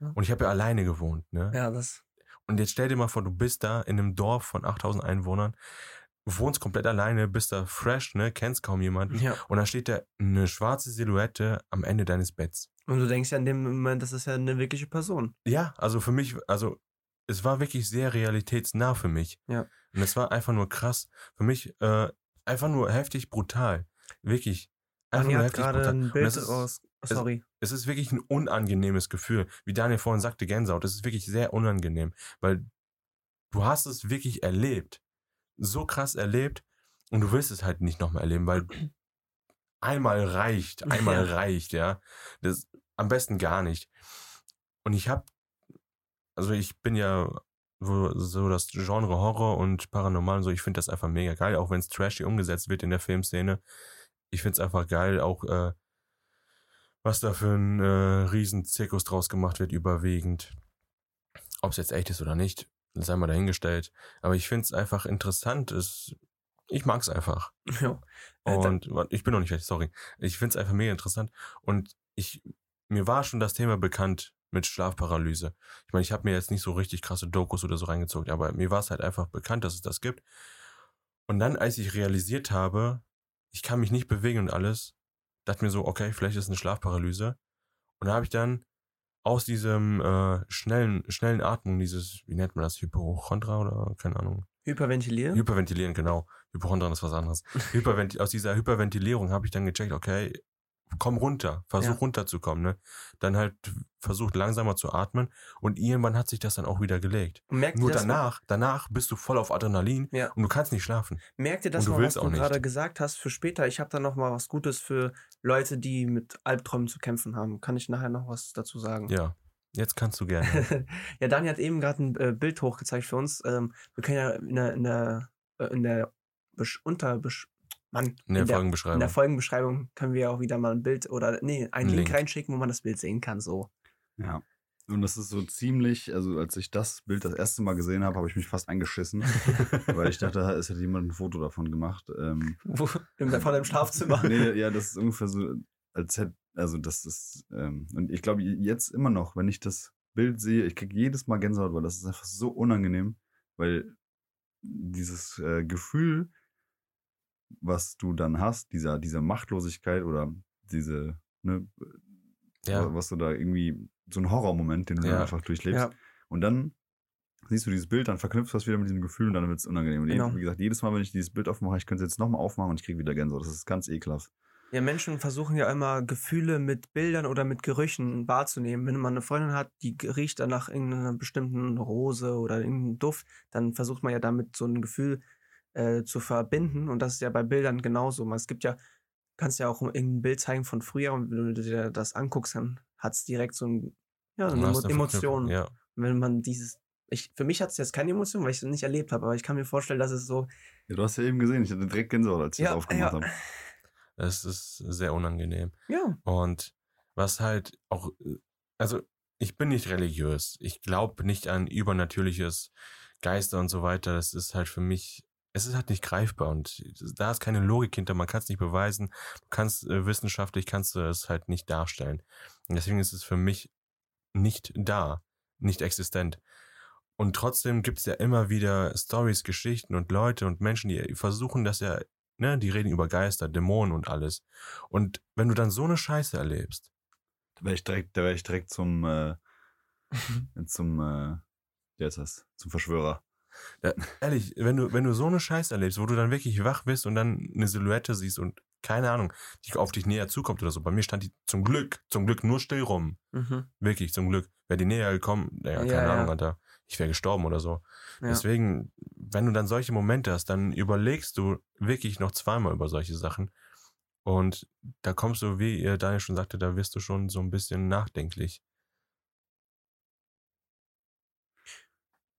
Ja. Und ich habe ja alleine gewohnt, ne? ja, das. Und jetzt stell dir mal vor, du bist da in einem Dorf von 8000 Einwohnern, wohnst komplett alleine, bist da fresh, ne, kennst kaum jemanden. Ja. Und dann steht da eine schwarze Silhouette am Ende deines Betts. Und du denkst ja in dem Moment, das ist ja eine wirkliche Person. Ja, also für mich, also es war wirklich sehr realitätsnah für mich. Ja. Und es war einfach nur krass. Für mich äh, einfach nur heftig brutal. Wirklich. Einfach Dani hat gerade ein Bild es ist, raus. Sorry. es ist wirklich ein unangenehmes Gefühl. Wie Daniel vorhin sagte, Gänsehaut. Das ist wirklich sehr unangenehm, weil du hast es wirklich erlebt. So krass erlebt und du willst es halt nicht nochmal erleben, weil einmal reicht, [LAUGHS] einmal Ja. reicht, ja. Das, am besten gar nicht. Und ich habe, also ich bin ja so, so das Genre Horror und Paranormal und so, ich finde das einfach mega geil, auch wenn es trashy umgesetzt wird in der Filmszene. Ich finde es einfach geil, auch äh, was da für ein äh, Riesenzirkus draus gemacht wird, überwiegend. Ob es jetzt echt ist oder nicht, sei mal dahingestellt. Aber ich finde es einfach interessant. Es, ich mag es einfach. [LAUGHS] Ja. Äh, Und ich bin noch nicht fertig, sorry. Ich finde es einfach mega interessant. Und ich, mir war schon das Thema bekannt mit Schlafparalyse. Ich meine, ich habe mir jetzt nicht so richtig krasse Dokus oder so reingezogen, aber mir war es halt einfach bekannt, dass es das gibt. Und dann, als ich realisiert habe, ich kann mich nicht bewegen und alles, dachte mir so, okay, vielleicht ist es eine Schlafparalyse. Und da habe ich dann aus diesem äh, schnellen, schnellen Atmung, dieses, wie nennt man das, Hypochondra oder keine Ahnung, Hyperventilieren? Hyperventilieren, genau. Hypochondrieren ist was anderes. [LAUGHS] Aus dieser Hyperventilierung habe ich dann gecheckt, okay, komm runter, versuch Ja. runterzukommen, ne? Dann halt versucht langsamer zu atmen und irgendwann hat sich das dann auch wieder gelegt. Merkt Nur ihr das, danach, danach bist du voll auf Adrenalin Ja. und du kannst nicht schlafen. Merkt ihr das mal, was du gerade gesagt hast für später? Ich habe da noch mal was Gutes für Leute, die mit Albträumen zu kämpfen haben. Kann ich nachher noch was dazu sagen? Ja, jetzt kannst du gerne. [LAUGHS] ja, Dani hat eben gerade ein äh, Bild hochgezeigt für uns. Ähm, wir können ja in der, in der, äh, in der Besch unter Besch Mann, In der in der Folgenbeschreibung. Folgenbeschreibung können wir auch wieder mal ein Bild oder nee, einen Ein Link, Link. reinschicken, wo man das Bild sehen kann. So. Ja. Und das ist so ziemlich, also als ich das Bild das erste Mal gesehen habe, habe ich mich fast eingeschissen, [LAUGHS] weil ich dachte, es hätte jemand ein Foto davon gemacht. Ähm, Wo, in der, von deinem Schlafzimmer. nee, ja, das ist ungefähr so, als hätte, also das ist, ähm, und ich glaube jetzt immer noch, wenn ich das Bild sehe, ich kriege jedes Mal Gänsehaut, weil das ist einfach so unangenehm, weil dieses äh, Gefühl, was du dann hast, dieser, diese Machtlosigkeit oder diese, ne, ja, was du da irgendwie, so ein Horrormoment, den du Ja. dann einfach durchlebst. Ja. Und dann siehst du dieses Bild, dann verknüpfst du das wieder mit diesem Gefühl und dann wird es unangenehm. Und Genau. wie gesagt, jedes Mal, wenn ich dieses Bild aufmache, ich könnte es jetzt nochmal aufmachen und ich kriege wieder Gänsehaut. Das ist ganz ekelhaft. Ja, Menschen versuchen ja immer Gefühle mit Bildern oder mit Gerüchen wahrzunehmen. Wenn man eine Freundin hat, die riecht dann nach irgendeiner bestimmten Rose oder irgendeinem Duft, dann versucht man ja damit so ein Gefühl äh, zu verbinden. Und das ist ja bei Bildern genauso. Es gibt ja, kannst ja auch irgendein Bild zeigen von früher und wenn du dir das anguckst, dann hat es direkt so ein Ja, eine Emo Emotion. Ja. Wenn man dieses. Ich, für mich hat es jetzt keine Emotion, weil ich es nicht erlebt habe, aber ich kann mir vorstellen, dass es so. Ja, du hast ja eben gesehen, ich hatte direkt Gänsehaut, als ich Ja, das aufgemacht ja. habe. Es ist sehr unangenehm. Ja. Und was halt auch, also ich bin nicht religiös. Ich glaube nicht an übernatürliches Geister und so weiter. Das ist halt für mich, es ist halt nicht greifbar und da ist keine Logik hinter. Man kann es nicht beweisen. Du kannst äh, wissenschaftlich kannst du es halt nicht darstellen. Und deswegen ist es für mich nicht da, nicht existent. Und trotzdem gibt es ja immer wieder Stories, Geschichten und Leute und Menschen, die versuchen das ja, ne, die reden über Geister, Dämonen und alles. Und wenn du dann so eine Scheiße erlebst, Da wäre ich direkt, da wäre ich direkt zum, äh, [LAUGHS] zum, äh, wie heißt das? Zum Verschwörer. Ja, ehrlich, wenn du, wenn du so eine Scheiße erlebst, wo du dann wirklich wach bist und dann eine Silhouette siehst und keine Ahnung, die auf dich näher zukommt oder so. Bei mir stand die zum Glück, zum Glück nur still rum. Mhm. Wirklich, zum Glück. Wäre die näher gekommen, ja, keine Ja, ja. Ahnung, Alter. Ich wäre gestorben oder so. Ja. Deswegen, wenn du dann solche Momente hast, dann überlegst du wirklich noch zweimal über solche Sachen. Und da kommst du, wie ihr Daniel schon sagte, da wirst du schon so ein bisschen nachdenklich.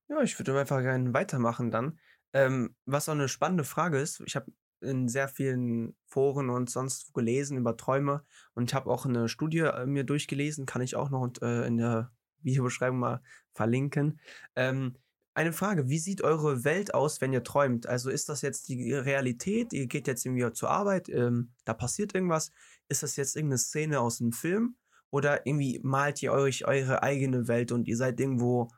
Ja, ich würde einfach gerne weitermachen dann. Ähm, was auch eine spannende Frage ist, ich habe in sehr vielen Foren und sonst gelesen über Träume und ich habe auch eine Studie äh, mir durchgelesen, kann ich auch noch und, äh, in der Videobeschreibung mal verlinken. Ähm, eine Frage, wie sieht eure Welt aus, wenn ihr träumt? Also ist das jetzt die Realität? Ihr geht jetzt irgendwie zur Arbeit, ähm, da passiert irgendwas. Ist das jetzt irgendeine Szene aus einem Film? Oder irgendwie malt ihr euch eure eigene Welt und ihr seid irgendwo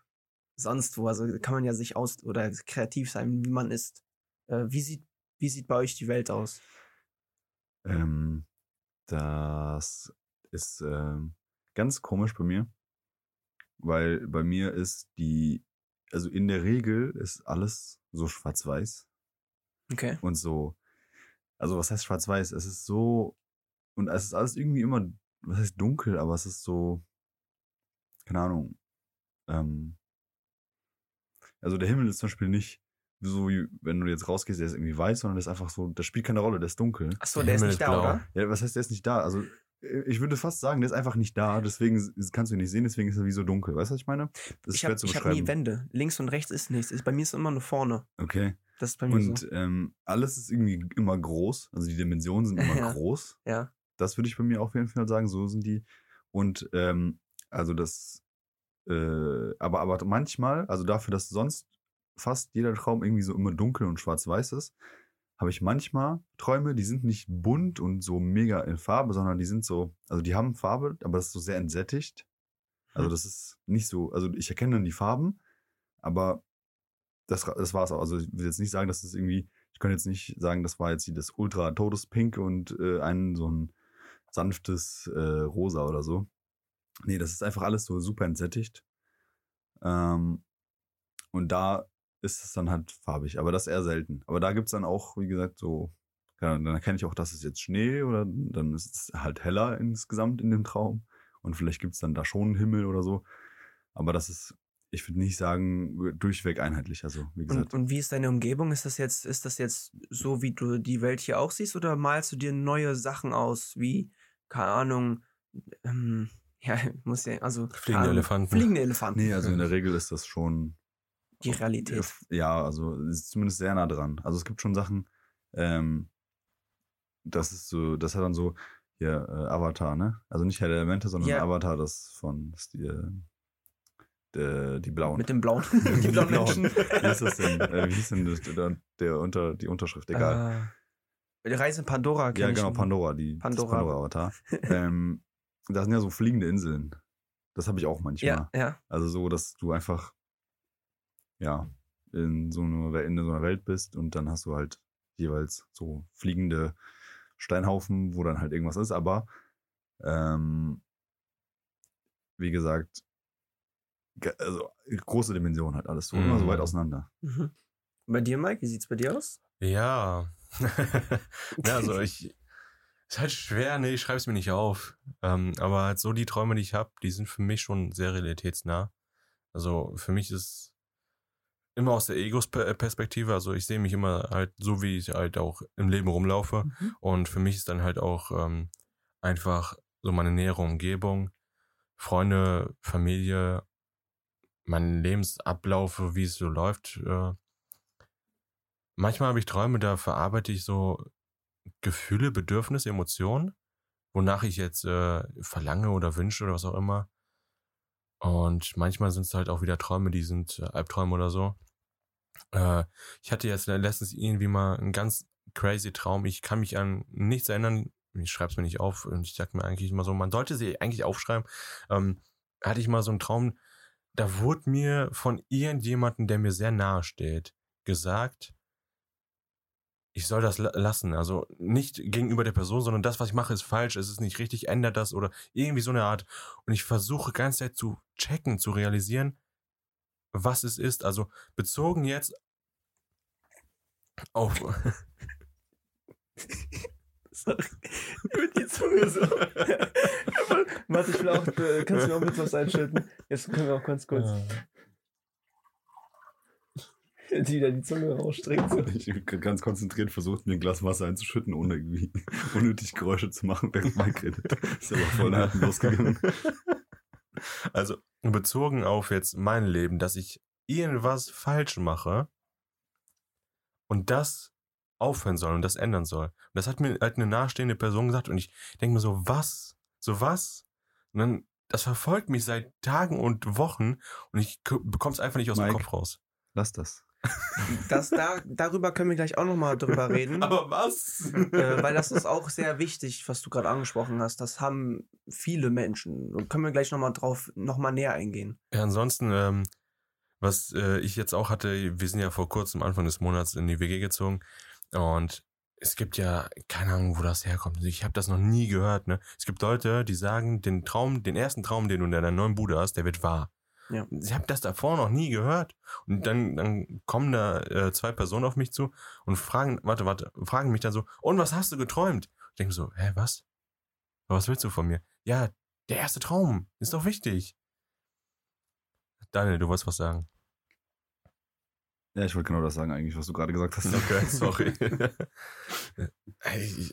sonst wo. Also kann man ja sich aus oder kreativ sein, wie man ist. Äh, wie, sieht, wie sieht bei euch die Welt aus? Ähm, das ist ähm, ganz komisch bei mir, weil bei mir ist die, also in der Regel ist alles so schwarz-weiß Okay. und so, also was heißt schwarz-weiß? Es ist so, und es ist alles irgendwie immer, was heißt dunkel, aber es ist so, keine Ahnung, ähm, also der Himmel ist zum Beispiel nicht so, wie wenn du jetzt rausgehst, der ist irgendwie weiß, sondern der ist einfach so, das spielt keine Rolle, der ist dunkel. Achso, Der der ist nicht ist da, blau. oder? Ja, was heißt, der ist nicht da? Also, äh, ich würde fast sagen, der ist einfach nicht da, deswegen kannst du ihn nicht sehen, deswegen ist er wie so dunkel. Weißt du, was ich meine? Das ist Ich schwer zu hab nie Wände. Links und rechts ist nichts. Ist- Bei mir ist immer nur vorne. okay. Das ist bei mir Und so. ähm, alles ist irgendwie immer groß, also die Dimensionen sind immer [LAUGHS] Ja. groß. Ja. Das würde ich bei mir auf jeden Fall sagen, so sind die. Und ähm, also das, äh, aber, aber manchmal, also dafür, dass sonst fast jeder Traum irgendwie so immer dunkel und schwarz-weiß ist, habe ich manchmal Träume, die sind nicht bunt und so mega in Farbe, sondern die sind so, also die haben Farbe, aber das ist so sehr entsättigt. Also Hm. das ist nicht so, also ich erkenne dann die Farben, aber das, das war es auch. Also ich will jetzt nicht sagen, dass das irgendwie, ich kann jetzt nicht sagen, das war jetzt das ultra Todespink und äh, ein so ein sanftes äh, Rosa oder so. Nee, das ist einfach alles so super entsättigt. Ähm, und da ist es dann halt farbig, aber das eher selten. Aber da gibt's dann auch, wie gesagt, so, dann erkenne ich auch, das ist jetzt Schnee oder dann ist es halt heller insgesamt in dem Traum. Und vielleicht gibt's dann da schon einen Himmel oder so. Aber das ist, ich würde nicht sagen, durchweg einheitlich. Also, wie gesagt. Und, und wie ist deine Umgebung? Ist das jetzt, ist das jetzt so, wie du die Welt hier auch siehst, oder malst du dir neue Sachen aus, wie, keine Ahnung, ähm, [LAUGHS] ja, muss ja, also Fliegende Ahnung, Elefanten. Fliegende Elefanten. nee, also in der Regel ist das schon die Realität. Ja, also es ist zumindest sehr nah dran. Also es gibt schon Sachen, ähm, das ist so, das hat dann so, hier, äh, Avatar, ne? Also nicht Herr der Elemente, sondern Ja. Avatar, das von das die, äh, die blauen. Mit dem blauen, [LAUGHS] die blauen Menschen. Wie ist das denn? Äh, wie hieß denn das, der, der unter, die Unterschrift? Egal. Äh, die Reise in Pandora ja, genau. Pandora, die Pandora. Pandora-Avatar. [LAUGHS] ähm, da sind ja so fliegende Inseln. Das habe ich auch manchmal. Ja, ja. Also so, dass du einfach ja in so einer in so einer Welt bist und dann hast du halt jeweils so fliegende Steinhaufen, wo dann halt irgendwas ist. Aber ähm, wie gesagt, ge- also große Dimension halt alles so immer so weit Mhm. auseinander. Mhm. Bei dir, Mike, wie sieht's bei dir aus? Ja. [LAUGHS] ja, also ich. Ist halt schwer, nee, ich schreibe es mir nicht auf. Ähm, aber halt so die Träume, die ich habe, die sind für mich schon sehr realitätsnah. Also für mich ist immer aus der Egos-Perspektive, also ich sehe mich immer halt so, wie ich halt auch im Leben rumlaufe. Mhm. Und für mich ist dann halt auch ähm, einfach so meine nähere Umgebung. Freunde, Familie, mein Lebensablauf, wie es so läuft. Äh, manchmal habe ich Träume, da verarbeite ich so Gefühle, Bedürfnisse, Emotionen, wonach ich jetzt äh, verlange oder wünsche oder was auch immer. Und manchmal sind es halt auch wieder Träume, die sind äh, Albträume oder so. Äh, ich hatte jetzt letztens irgendwie mal einen ganz crazy Traum. Ich kann mich an nichts erinnern. Ich schreibe es mir nicht auf und ich sag mir eigentlich immer so, man sollte sie eigentlich aufschreiben. Ähm, hatte ich mal so einen Traum, da wurde mir von irgendjemandem, der mir sehr nahe steht, gesagt, ich soll das lassen. Also nicht gegenüber der Person, sondern das, was ich mache, ist falsch, es ist nicht richtig, ändert das oder irgendwie so eine Art. Und ich versuche ganz Zeit zu checken, zu realisieren, was es ist. Also bezogen jetzt auf. [LAUGHS] Sorry. Mit die Zunge so. [LAUGHS] Warte, ich will auch, äh, kannst du mir auch mit was einschütten? Jetzt können wir auch ganz kurz. [LAUGHS] Die wieder die Zunge rausstreckt. So. [LAUGHS] Ich habe ganz konzentriert versucht, mir ein Glas Wasser einzuschütten, ohne irgendwie [LAUGHS] unnötig Geräusche zu machen, während Mike redet. Ist aber voll nach losgegangen. Also bezogen auf jetzt mein Leben, dass ich irgendwas falsch mache und das aufhören soll und das ändern soll. Und das hat mir halt eine nahestehende Person gesagt und ich denke mir so, was? So was? Und dann, das verfolgt mich seit Tagen und Wochen und ich bekomme es einfach nicht aus Mike, dem Kopf raus. Lass das. Das, da, darüber können wir gleich auch nochmal drüber reden. [LAUGHS] Aber was? äh, weil das ist auch sehr wichtig, was du gerade angesprochen hast. Das haben viele Menschen. Und können wir gleich nochmal drauf, nochmal näher eingehen. Ja, ansonsten, ähm, was äh, ich jetzt auch hatte, wir sind ja vor kurzem Anfang des Monats in die WG gezogen und es gibt ja keine Ahnung, wo das herkommt. Also ich habe das noch nie gehört. Ne? Es gibt Leute, die sagen, den Traum, den ersten Traum, den du in deiner neuen Bude hast, der wird wahr. Ja. Ich habe das davor noch nie gehört. Und dann, dann kommen da äh, zwei Personen auf mich zu und fragen, warte, warte, fragen mich dann so, und was hast du geträumt? Ich denke so, hä, was? Was willst du von mir? Ja, der erste Traum ist doch wichtig. Daniel, du wolltest was sagen. Ja, ich wollte genau das sagen eigentlich, was du gerade gesagt hast. Okay, [LAUGHS] sorry.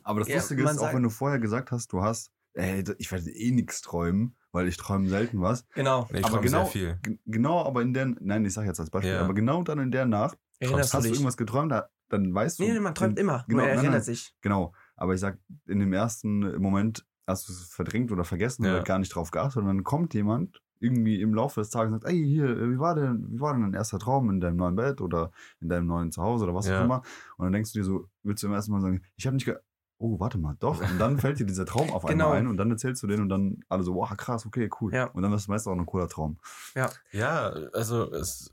Aber das Ja, Lustige ist, auch wenn du vorher gesagt hast, du hast, ey, ich werde eh nichts träumen, weil ich träume selten was. Genau. Ich Aber träume genau- sehr viel. Genau, aber in der, nein, ich sag jetzt als Beispiel, Ja. aber genau dann in der Nacht, Erinnerst hast du du irgendwas geträumt, da, dann weißt du. Nee, nee, man träumt immer. Genau, Nur er nein, erinnert nein. sich. Genau, aber ich sag, in dem ersten Moment hast du es verdrängt oder vergessen Ja. oder gar nicht drauf geachtet und dann kommt jemand irgendwie im Laufe des Tages und sagt, ey, hier, wie war denn, wie war denn dein erster Traum in deinem neuen Bett oder in deinem neuen Zuhause oder was Ja. auch immer? Und dann denkst du dir so, willst du im ersten Mal sagen, ich habe nicht ge Oh, warte mal, doch. Und dann fällt dir dieser Traum auf [LAUGHS] Genau. einmal ein und dann erzählst du den und dann alle so, wow, krass, okay, cool. Ja. Und dann ist es meistens auch ein cooler Traum. Ja, also es,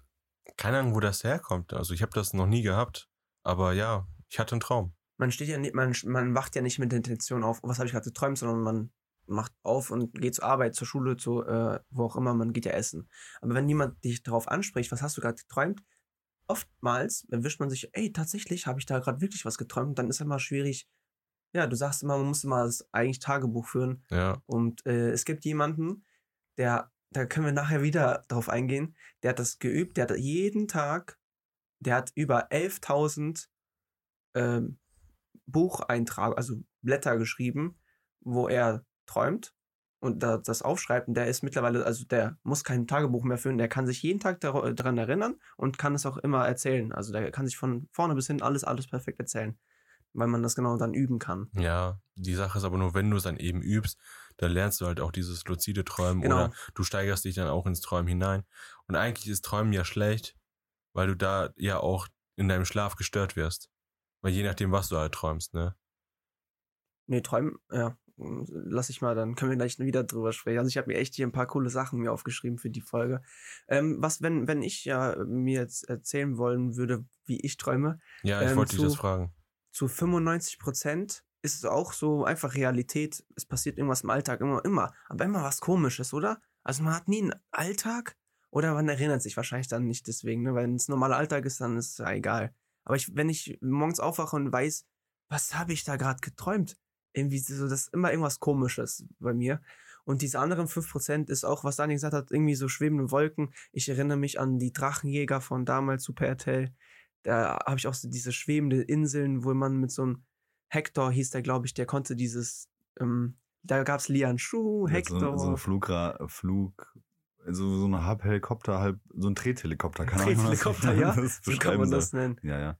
keine Ahnung, wo das herkommt. Also ich habe das noch nie gehabt. Aber ja, ich hatte einen Traum. Man steht ja nicht, man, man wacht ja nicht mit der Intention auf, was habe ich gerade geträumt, sondern man macht auf und geht zur Arbeit, zur Schule, zu äh, wo auch immer, man geht ja essen. Aber wenn jemand dich darauf anspricht, was hast du gerade geträumt, oftmals erwischt man sich, ey, tatsächlich habe ich da gerade wirklich was geträumt, dann ist immer schwierig. Ja, du sagst immer, man muss immer das eigentlich Tagebuch führen. Ja. Und äh, es gibt jemanden, der, da können wir nachher wieder drauf eingehen, der hat das geübt, der hat jeden Tag, der hat über 11.000 ähm, Bucheintrag, also Blätter geschrieben, wo er träumt und da, das aufschreibt. Und der ist mittlerweile, also der muss kein Tagebuch mehr führen, der kann sich jeden Tag dar- daran erinnern und kann es auch immer erzählen. Also der kann sich von vorne bis hin alles, alles perfekt erzählen, weil man das genau dann üben kann. Ja, die Sache ist aber nur, wenn du es dann eben übst, dann lernst du halt auch dieses luzide Träumen Genau. oder du steigerst dich dann auch ins Träumen hinein. Und eigentlich ist Träumen ja schlecht, weil du da ja auch in deinem Schlaf gestört wirst. Weil je nachdem, was du halt träumst, ne? Nee, träumen, ja. Lass ich mal, dann können wir gleich wieder drüber sprechen. Also ich habe mir echt hier ein paar coole Sachen mir aufgeschrieben für die Folge. Ähm, was, wenn, wenn ich ja mir jetzt erzählen wollen würde, wie ich träume, Ja, ich Ähm, wollte dich das fragen. Zu 95 Prozent ist es auch so einfach Realität. Es passiert irgendwas im Alltag immer, immer. Aber immer was Komisches, oder? Also man hat nie einen Alltag oder man erinnert sich wahrscheinlich dann nicht deswegen, ne? Wenn es normaler Alltag ist, dann ist es ja egal. Aber ich, wenn ich morgens aufwache und weiß, was habe ich da gerade geträumt? Irgendwie so, das ist immer irgendwas Komisches bei mir. Und diese anderen 5% ist auch, was Daniel gesagt hat, irgendwie so schwebende Wolken. Ich erinnere mich an die Drachenjäger von damals, Super RTL. Da habe ich auch so diese schwebende Inseln, wo man mit so einem Hector hieß der, glaube ich, der konnte dieses ähm, Da gab's Lian Schuh, Mit So, Hector. so ein Flugra Flug, so, so ein Halbhelikopter, halb, so ein Drehthelikopter, kann Drehthelikopter, ja. [LAUGHS] Das so kann man das nennen. Ja, ja.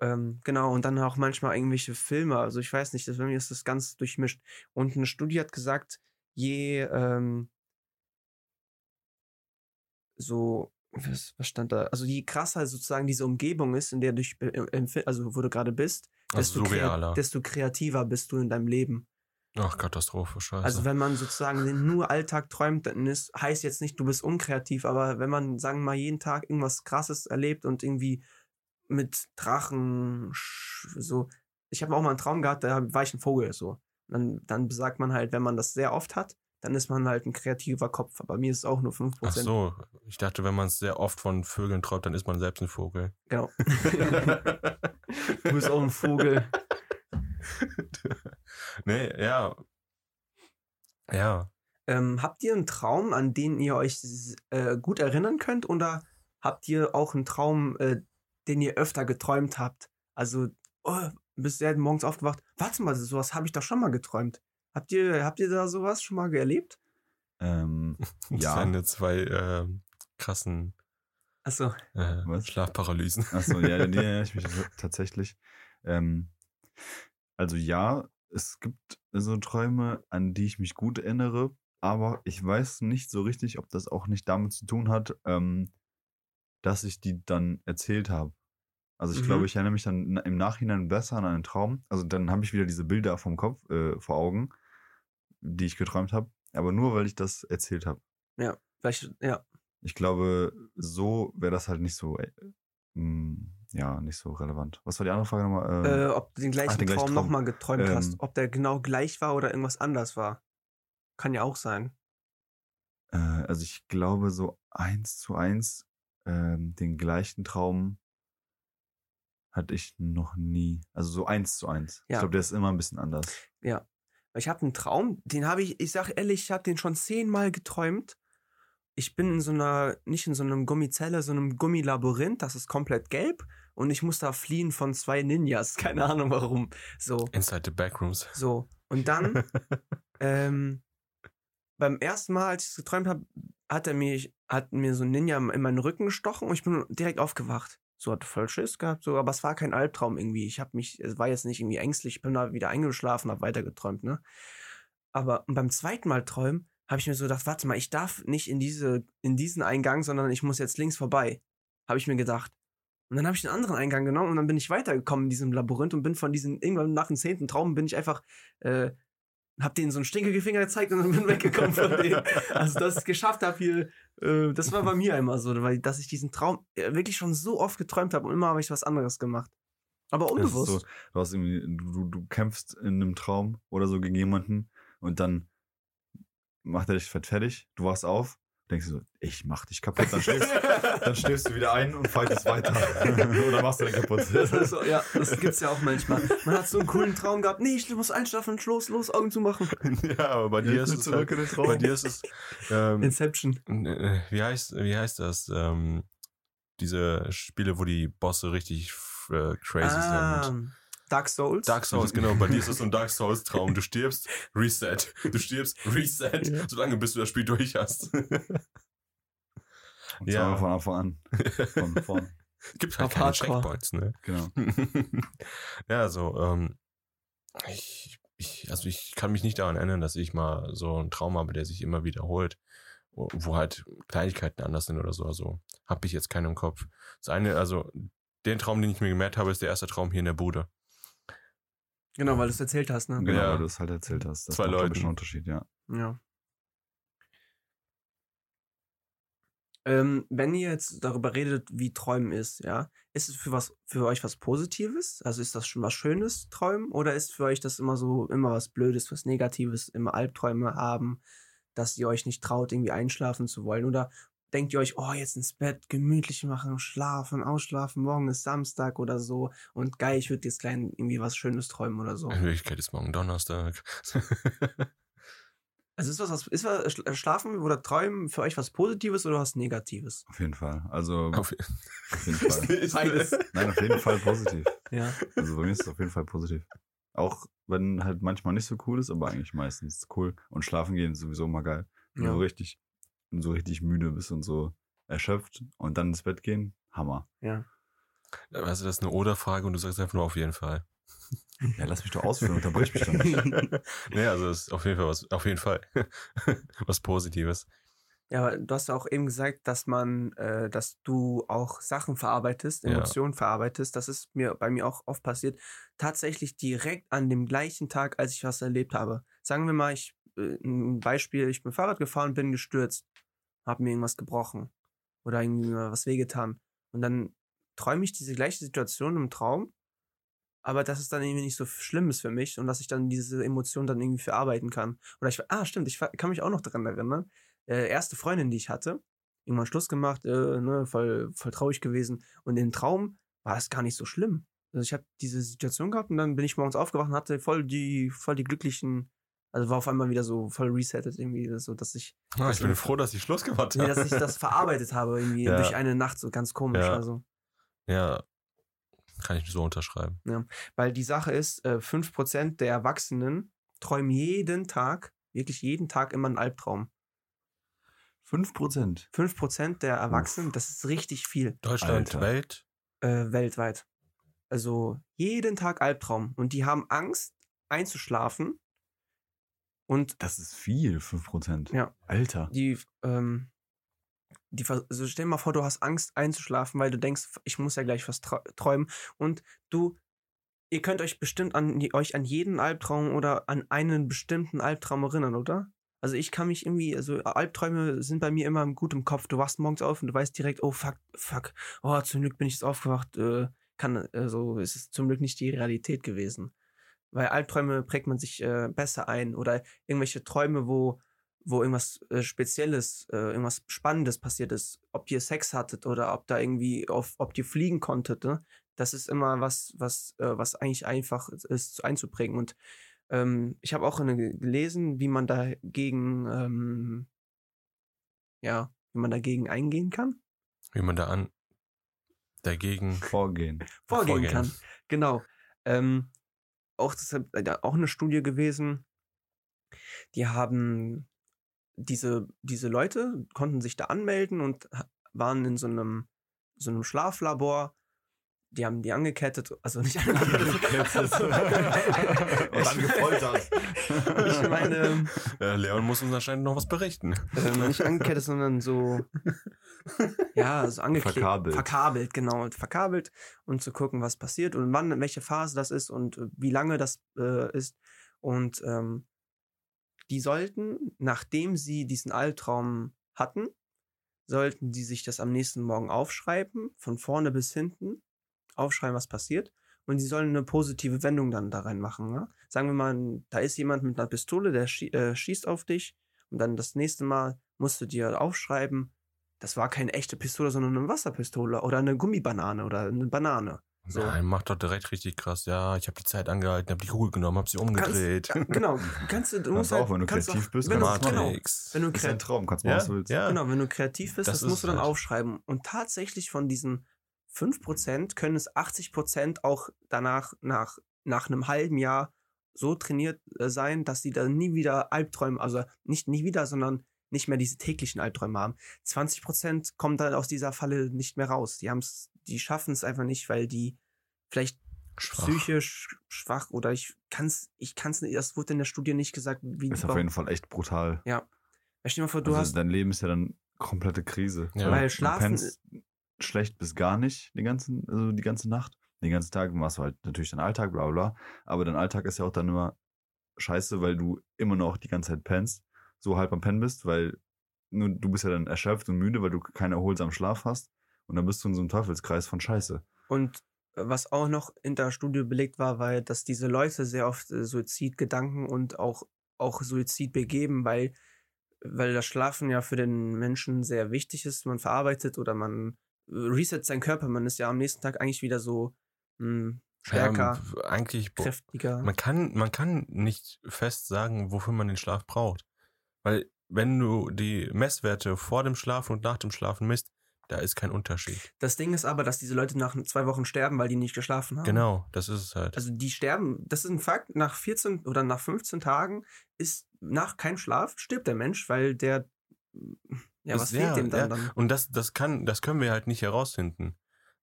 Ähm, genau, und dann auch manchmal irgendwelche Filme. Also ich weiß nicht, das, bei mir ist das ganz durchmischt. Und eine Studie hat gesagt, je ähm, so, was, was stand da? Also je krasser sozusagen diese Umgebung ist, in der du, äh, also wo du gerade bist, Also desto, krea surrealer. desto kreativer bist du in deinem Leben. Ach, Katastrophe, scheiße. Also wenn man sozusagen nur Alltag träumt, dann ist, heißt jetzt nicht, du bist unkreativ, aber wenn man, sagen wir mal, jeden Tag irgendwas krasses erlebt und irgendwie mit Drachen so, ich habe auch mal einen Traum gehabt, da war ich ein Vogel so. Dann, dann besagt man halt, wenn man das sehr oft hat, dann ist man halt ein kreativer Kopf. Aber mir ist es auch nur 5%. Ach so, ich dachte, wenn man es sehr oft von Vögeln träumt, dann ist man selbst ein Vogel. Genau. du bist auch ein Vogel. [LAUGHS] nee, ja. Ja. Ähm, habt ihr einen Traum, an den ihr euch äh, gut erinnern könnt? Oder habt ihr auch einen Traum, äh, den ihr öfter geträumt habt? Also, oh, bist du morgens aufgewacht? Warte mal, sowas habe ich doch schon mal geträumt. Habt ihr, habt ihr da sowas schon mal erlebt? Ähm, Das [LAUGHS] ja. sind jetzt zwei äh, krassen Achso. äh, Was? Schlafparalysen. Achso, ja, die [LAUGHS] erinnere ich mich tatsächlich. Ähm, also ja, es gibt so Träume, an die ich mich gut erinnere, aber ich weiß nicht so richtig, ob das auch nicht damit zu tun hat, ähm, dass ich die dann erzählt habe. Also ich Mhm. glaube, ich erinnere mich dann im Nachhinein besser an einen Traum. Also dann habe ich wieder diese Bilder vom Kopf, äh, vor Augen, die ich geträumt habe, aber nur weil ich das erzählt habe. Vielleicht, ja. Ich glaube, so wäre das halt nicht so, äh, mh, ja, nicht so relevant. Was war die andere Frage nochmal? Äh, Ähm, ob du den gleichen den gleichen Traum Traum. nochmal geträumt Ähm. hast. Ob der genau gleich war oder irgendwas anders war. Kann ja auch sein. äh, also ich glaube, so eins zu eins ähm, den gleichen Traum hatte ich noch nie. Also so eins zu eins. Ich Ja. glaube, der ist immer ein bisschen anders. Ja. Ich habe einen Traum, den habe ich, ich sag ehrlich, ich habe den schon zehnmal geträumt. Ich bin in so einer, nicht in so einem Gummizelle, so einem Gummilabyrinth, das ist komplett gelb und ich muss da fliehen von zwei Ninjas, [LAUGHS] keine Ahnung warum. So, Inside the Backrooms. so. Und dann, [LAUGHS] ähm, beim ersten Mal, als ich es geträumt habe, hat er mich, hat mir so ein Ninja in meinen Rücken gestochen und ich bin direkt aufgewacht. So hatte voll Schiss gehabt, so, aber es war kein Albtraum irgendwie. Ich habe mich, es war jetzt nicht irgendwie ängstlich, ich bin da wieder eingeschlafen, habe weiter geträumt, ne? Aber beim zweiten Mal träumen, habe ich mir so gedacht, warte mal, ich darf nicht in diese, in diesen Eingang, sondern ich muss jetzt links vorbei. Habe ich mir gedacht. Und dann habe ich den anderen Eingang genommen und dann bin ich weitergekommen in diesem Labyrinth und bin von diesem, irgendwann nach dem zehnten Traum bin ich einfach, äh, hab denen so einen stinkige Finger gezeigt und dann bin weggekommen von denen. Also, dass ich es geschafft habe hier, äh, das war bei mir immer so, weil, dass ich diesen Traum äh, wirklich schon so oft geträumt habe und immer habe ich was anderes gemacht. Aber unbewusst. So, du, hast irgendwie, du, du kämpfst in einem Traum oder so gegen jemanden und dann macht er dich fertig, du wachst auf, denkst du so, ich mach dich kaputt, dann [LAUGHS] schläfst, dann schläfst du wieder ein und fightest weiter. [LAUGHS] oder machst du den kaputt. Das ist so, ja, das gibt's ja auch manchmal. Man hat so einen coolen Traum gehabt. Nee, ich muss einschlafen, los, los, Augen zu machen. [LAUGHS] ja, aber bei dir Jetzt ist es zurück halt, in den Traum. bei dir ist es ähm, Inception. äh, wie heißt wie heißt das ähm, diese Spiele, wo die Bosse richtig äh, crazy sind. Dark Souls. Dark Souls, genau. Bei dir ist es so ein Dark Souls Traum. Du stirbst, Reset. Du stirbst, Reset. Ja. Solange bis du das Spiel durch hast. Und Ja. von Anfang an. Von vorn. [LAUGHS] Gibt halt Auf keine Hardcore. Checkpoints, ne? Genau. [LAUGHS] ja, so, ähm, ich, ich, also ich kann mich nicht daran erinnern, dass ich mal so einen Traum habe, der sich immer wiederholt, wo wo halt Kleinigkeiten anders sind oder so. Also habe ich jetzt keinen im Kopf. Das eine, also den Traum, den ich mir gemerkt habe, ist der erste Traum hier in der Bude. Genau, weil du es erzählt hast, ne? Genau, Ja. weil du es halt erzählt hast. Das Zwei macht, Leuten. ich, einen Unterschied, ja. Ja. Ähm, wenn ihr jetzt darüber redet, wie Träumen ist, ja, ist es für was für euch was Positives? Also ist das schon was Schönes, Träumen? Oder ist für euch das immer so, immer was Blödes, was Negatives, immer Albträume haben, dass ihr euch nicht traut, irgendwie einschlafen zu wollen? Oder denkt ihr euch, oh, jetzt ins Bett, gemütlich machen, schlafen, ausschlafen, morgen ist Samstag oder so und geil, ich würde jetzt klein irgendwie was Schönes träumen oder so? In Wirklichkeit ist morgen Donnerstag. [LAUGHS] Also ist was, was ist was, Schla- Schlafen oder Träumen für euch was Positives oder was Negatives? Auf jeden Fall. Also [LAUGHS] Auf- auf jeden Fall. [LAUGHS] Beides. Nein, auf jeden Fall positiv. Ja. Also bei mir ist es auf jeden Fall positiv. Auch wenn halt manchmal nicht so cool ist, aber eigentlich meistens cool. Und schlafen gehen ist sowieso immer geil. Ja. du richtig, so richtig müde bist und so erschöpft und dann ins Bett gehen, Hammer. Ja. Also das ist eine Oder-Frage und du sagst einfach nur auf jeden Fall. [LAUGHS] Ja, lass mich doch ausführen, unterbrich mich doch nicht. [LAUGHS] nee, also das ist auf jeden Fall was, auf jeden Fall [LAUGHS] was Positives. Ja, aber du hast ja auch eben gesagt, dass man, äh, dass du auch Sachen verarbeitest, Ja. Emotionen verarbeitest. Das ist mir bei mir auch oft passiert. Tatsächlich direkt an dem gleichen Tag, als ich was erlebt habe. Sagen wir mal, ich ein Beispiel, ich bin Fahrrad gefahren, bin gestürzt, habe mir irgendwas gebrochen oder irgendwie was wehgetan. Und dann träume ich diese gleiche Situation im Traum, aber dass es dann irgendwie nicht so schlimm ist für mich und dass ich dann diese Emotion dann irgendwie verarbeiten kann. Oder ich, ah, stimmt, ich kann mich auch noch daran erinnern äh, erste Freundin, die ich hatte, irgendwann Schluss gemacht, äh, ne, voll, voll traurig gewesen. Und im Traum war das gar nicht so schlimm. Also ich habe diese Situation gehabt und dann bin ich morgens aufgewacht und hatte voll die, voll die glücklichen, also war auf einmal wieder so voll resettet irgendwie, so dass ich, Ah, ich bin froh, dass ich Schluss gemacht nee, habe. dass ich das [LAUGHS] verarbeitet habe irgendwie Ja. durch eine Nacht, so ganz komisch. Ja. Also. Ja, kann ich so unterschreiben. Weil die Sache ist, äh, 5% der Erwachsenen träumen jeden Tag, wirklich jeden Tag immer einen Albtraum. 5%. 5% der Erwachsenen, das ist richtig viel. Deutschland, Alter. Welt. äh, weltweit. Also jeden Tag Albtraum. Und die haben Angst einzuschlafen. Und Das ist viel, 5%. Ja. Alter. die, ähm, die, also stell dir mal vor, du hast Angst einzuschlafen, weil du denkst, ich muss ja gleich was träumen. Und du, ihr könnt euch bestimmt an euch an jeden Albtraum oder an einen bestimmten Albtraum erinnern, oder? Also ich kann mich irgendwie, also Albträume sind bei mir immer gut im Kopf. Du wachst morgens auf und du weißt direkt, oh fuck, fuck, oh zum Glück bin ich jetzt aufgewacht. Äh, kann, also es ist zum Glück nicht die Realität gewesen. Weil Albträume prägt man sich äh, besser ein oder irgendwelche Träume, wo, wo irgendwas äh, Spezielles, äh, irgendwas Spannendes passiert ist. Ob ihr Sex hattet oder ob da irgendwie, auf, ob ihr fliegen konntet, ne? Das ist immer was, was, äh, was eigentlich einfach ist einzuprägen. Und ähm, ich habe auch eine, gelesen, wie man dagegen, ähm, ja, wie man dagegen eingehen kann, Wie man da an dagegen Vorgehen. vorgehen, Vorgehen. kann. Genau. Ähm, auch das ist äh, auch eine Studie gewesen. Die haben diese, diese Leute konnten sich da anmelden und waren in so einem, so einem Schlaflabor. Die haben die angekettet, also nicht [LAUGHS] angekettet. [LAUGHS] Und dann gefoltert. ich meine, äh, Leon muss uns anscheinend noch was berichten. ähm, nicht angekettet, sondern so, ja, so angeklebt. Verkabelt. Verkabelt, genau. und Verkabelt, um zu gucken, was passiert und wann, welche Phase das ist und äh, wie lange das äh, ist. Und ähm, die sollten, nachdem sie diesen Albtraum hatten, sollten die sich das am nächsten Morgen aufschreiben, von vorne bis hinten, aufschreiben, was passiert. Und die sollen eine positive Wendung dann da rein machen. Ne? Sagen wir mal, da ist jemand mit einer Pistole, der schie äh, schießt auf dich. Und dann das nächste Mal musst du dir aufschreiben, das war keine echte Pistole, sondern eine Wasserpistole oder eine Gummibanane oder eine Banane. So. Nein, macht doch direkt richtig krass. Ja, ich habe die Zeit angehalten, habe die Kugel genommen, habe sie umgedreht. Ja, [LAUGHS] genau, kannst du, du Kannst musst auch, halt, wenn du kannst kreativ auch, bist, wenn du, kannst du genau, Matrix. wenn du Das ist ein kreativ, Traum, kannst du Ja, was willst. ja. genau, wenn du kreativ bist, Das das, musst du dann halt- aufschreiben. Und tatsächlich von diesen 5% können es 80% auch danach, nach, nach einem halben Jahr so trainiert äh, sein, dass sie dann nie wieder Albträume, also nicht nie wieder, sondern nicht mehr diese täglichen Albträume haben. 20% kommen dann aus dieser Falle nicht mehr raus. Die haben's, die schaffen es einfach nicht, weil die vielleicht Schwach. psychisch schwach oder ich kann's, ich kann's nicht, das wurde in der Studie nicht gesagt, wie Ist auf jeden Fall echt brutal. Ja. Stell dir mal vor, du also hast, dein Leben ist ja dann komplette Krise. Ja. Weil du Schlafen- pennst schlecht bis gar nicht die, ganzen, also die ganze Nacht. Den ganzen Tag machst du halt natürlich deinen Alltag, bla bla. Aber dein Alltag ist ja auch dann immer scheiße, weil du immer noch die ganze Zeit pennst. So halb am Pennen bist, weil nur, du bist ja dann erschöpft und müde, weil du keinen erholsamen Schlaf hast. Und dann bist du in so einem Teufelskreis von Scheiße. und äh, was auch noch in der Studie belegt war, weil, dass diese Leute sehr oft äh, Suizidgedanken und auch, auch Suizid begeben, weil, weil das Schlafen ja für den Menschen sehr wichtig ist. Man verarbeitet oder man reset seinen Körper. Man ist ja am nächsten Tag eigentlich wieder so mh, stärker, Ja, eigentlich, kräftiger. man kann, man kann nicht fest sagen, wofür man den Schlaf braucht. Weil, wenn du die Messwerte vor dem Schlafen und nach dem Schlafen misst, Da ist kein Unterschied. Das Ding ist aber, dass diese Leute nach zwei Wochen sterben, weil die nicht geschlafen haben. Genau, das ist es halt. Also die sterben, das ist ein Fakt, nach 14 oder nach 15 Tagen ist nach keinem Schlaf stirbt der Mensch, weil der ja, Das- was fehlt dem dann, ja. dann? Und das, das kann, das können wir halt nicht herausfinden.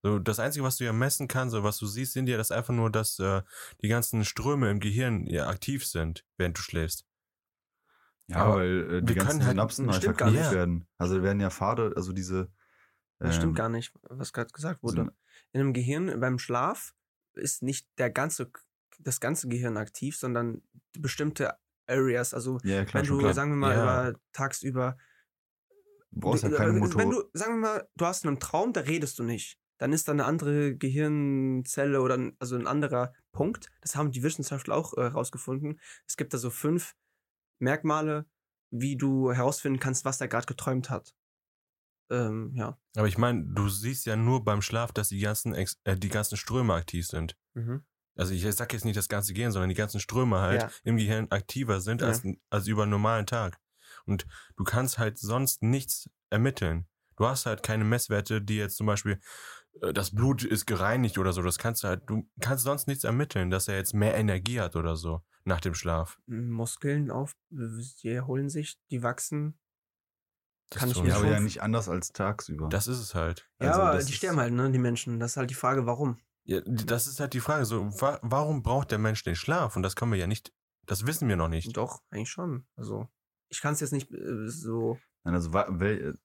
So, das Einzige, was du ja messen kannst, oder was du siehst, sind ja das einfach nur, dass äh, die ganzen Ströme im Gehirn ja aktiv sind, während du schläfst. Ja, Aber weil äh, die wir ganzen können halt- Synapsen gar verknüpft nicht. werden. Also werden ja Pfade, also diese. Das stimmt ähm, gar nicht, was gerade gesagt wurde. so- In einem Gehirn beim Schlaf ist nicht der ganze, das ganze Gehirn aktiv, sondern bestimmte Areas. Also Ja, klar, wenn du, klar. sagen wir mal, Ja. über tagsüber Du brauchst ja Du- keine wenn- Motor. Wenn du, sagen wir mal, du hast einen Traum, da redest du nicht. Dann ist da eine andere Gehirnzelle oder ein, also ein anderer Punkt. Das haben die Wissenschaftler auch äh, herausgefunden. Es gibt da so fünf Merkmale, wie du herausfinden kannst, was der gerade geträumt hat. Ähm, ja. Aber ich meine, du siehst ja nur beim Schlaf, dass die ganzen, Ex äh, die ganzen Ströme aktiv sind. Also ich sag jetzt nicht das ganze Gehirn, sondern die ganzen Ströme halt Ja. im Gehirn aktiver sind Ja. als, als über einen normalen Tag. Und du kannst halt sonst nichts ermitteln. Du hast halt keine Messwerte, die jetzt zum Beispiel, äh, das Blut ist gereinigt oder so. Das kannst du halt, du kannst sonst nichts ermitteln, dass er jetzt mehr Energie hat oder so nach dem Schlaf. Muskeln auf, die erholen sich, die wachsen. Das Kann ich mir aber ja nicht anders als tagsüber. Das ist es halt. Ja, Also aber die sterben halt, ne, die Menschen. Das ist halt die Frage, warum. Ja, das ist halt die Frage. So, wa warum braucht der Mensch den Schlaf? Und das können wir ja nicht, das wissen wir noch nicht. Doch, eigentlich schon. Also, ich kann es jetzt nicht äh, so. Nein, also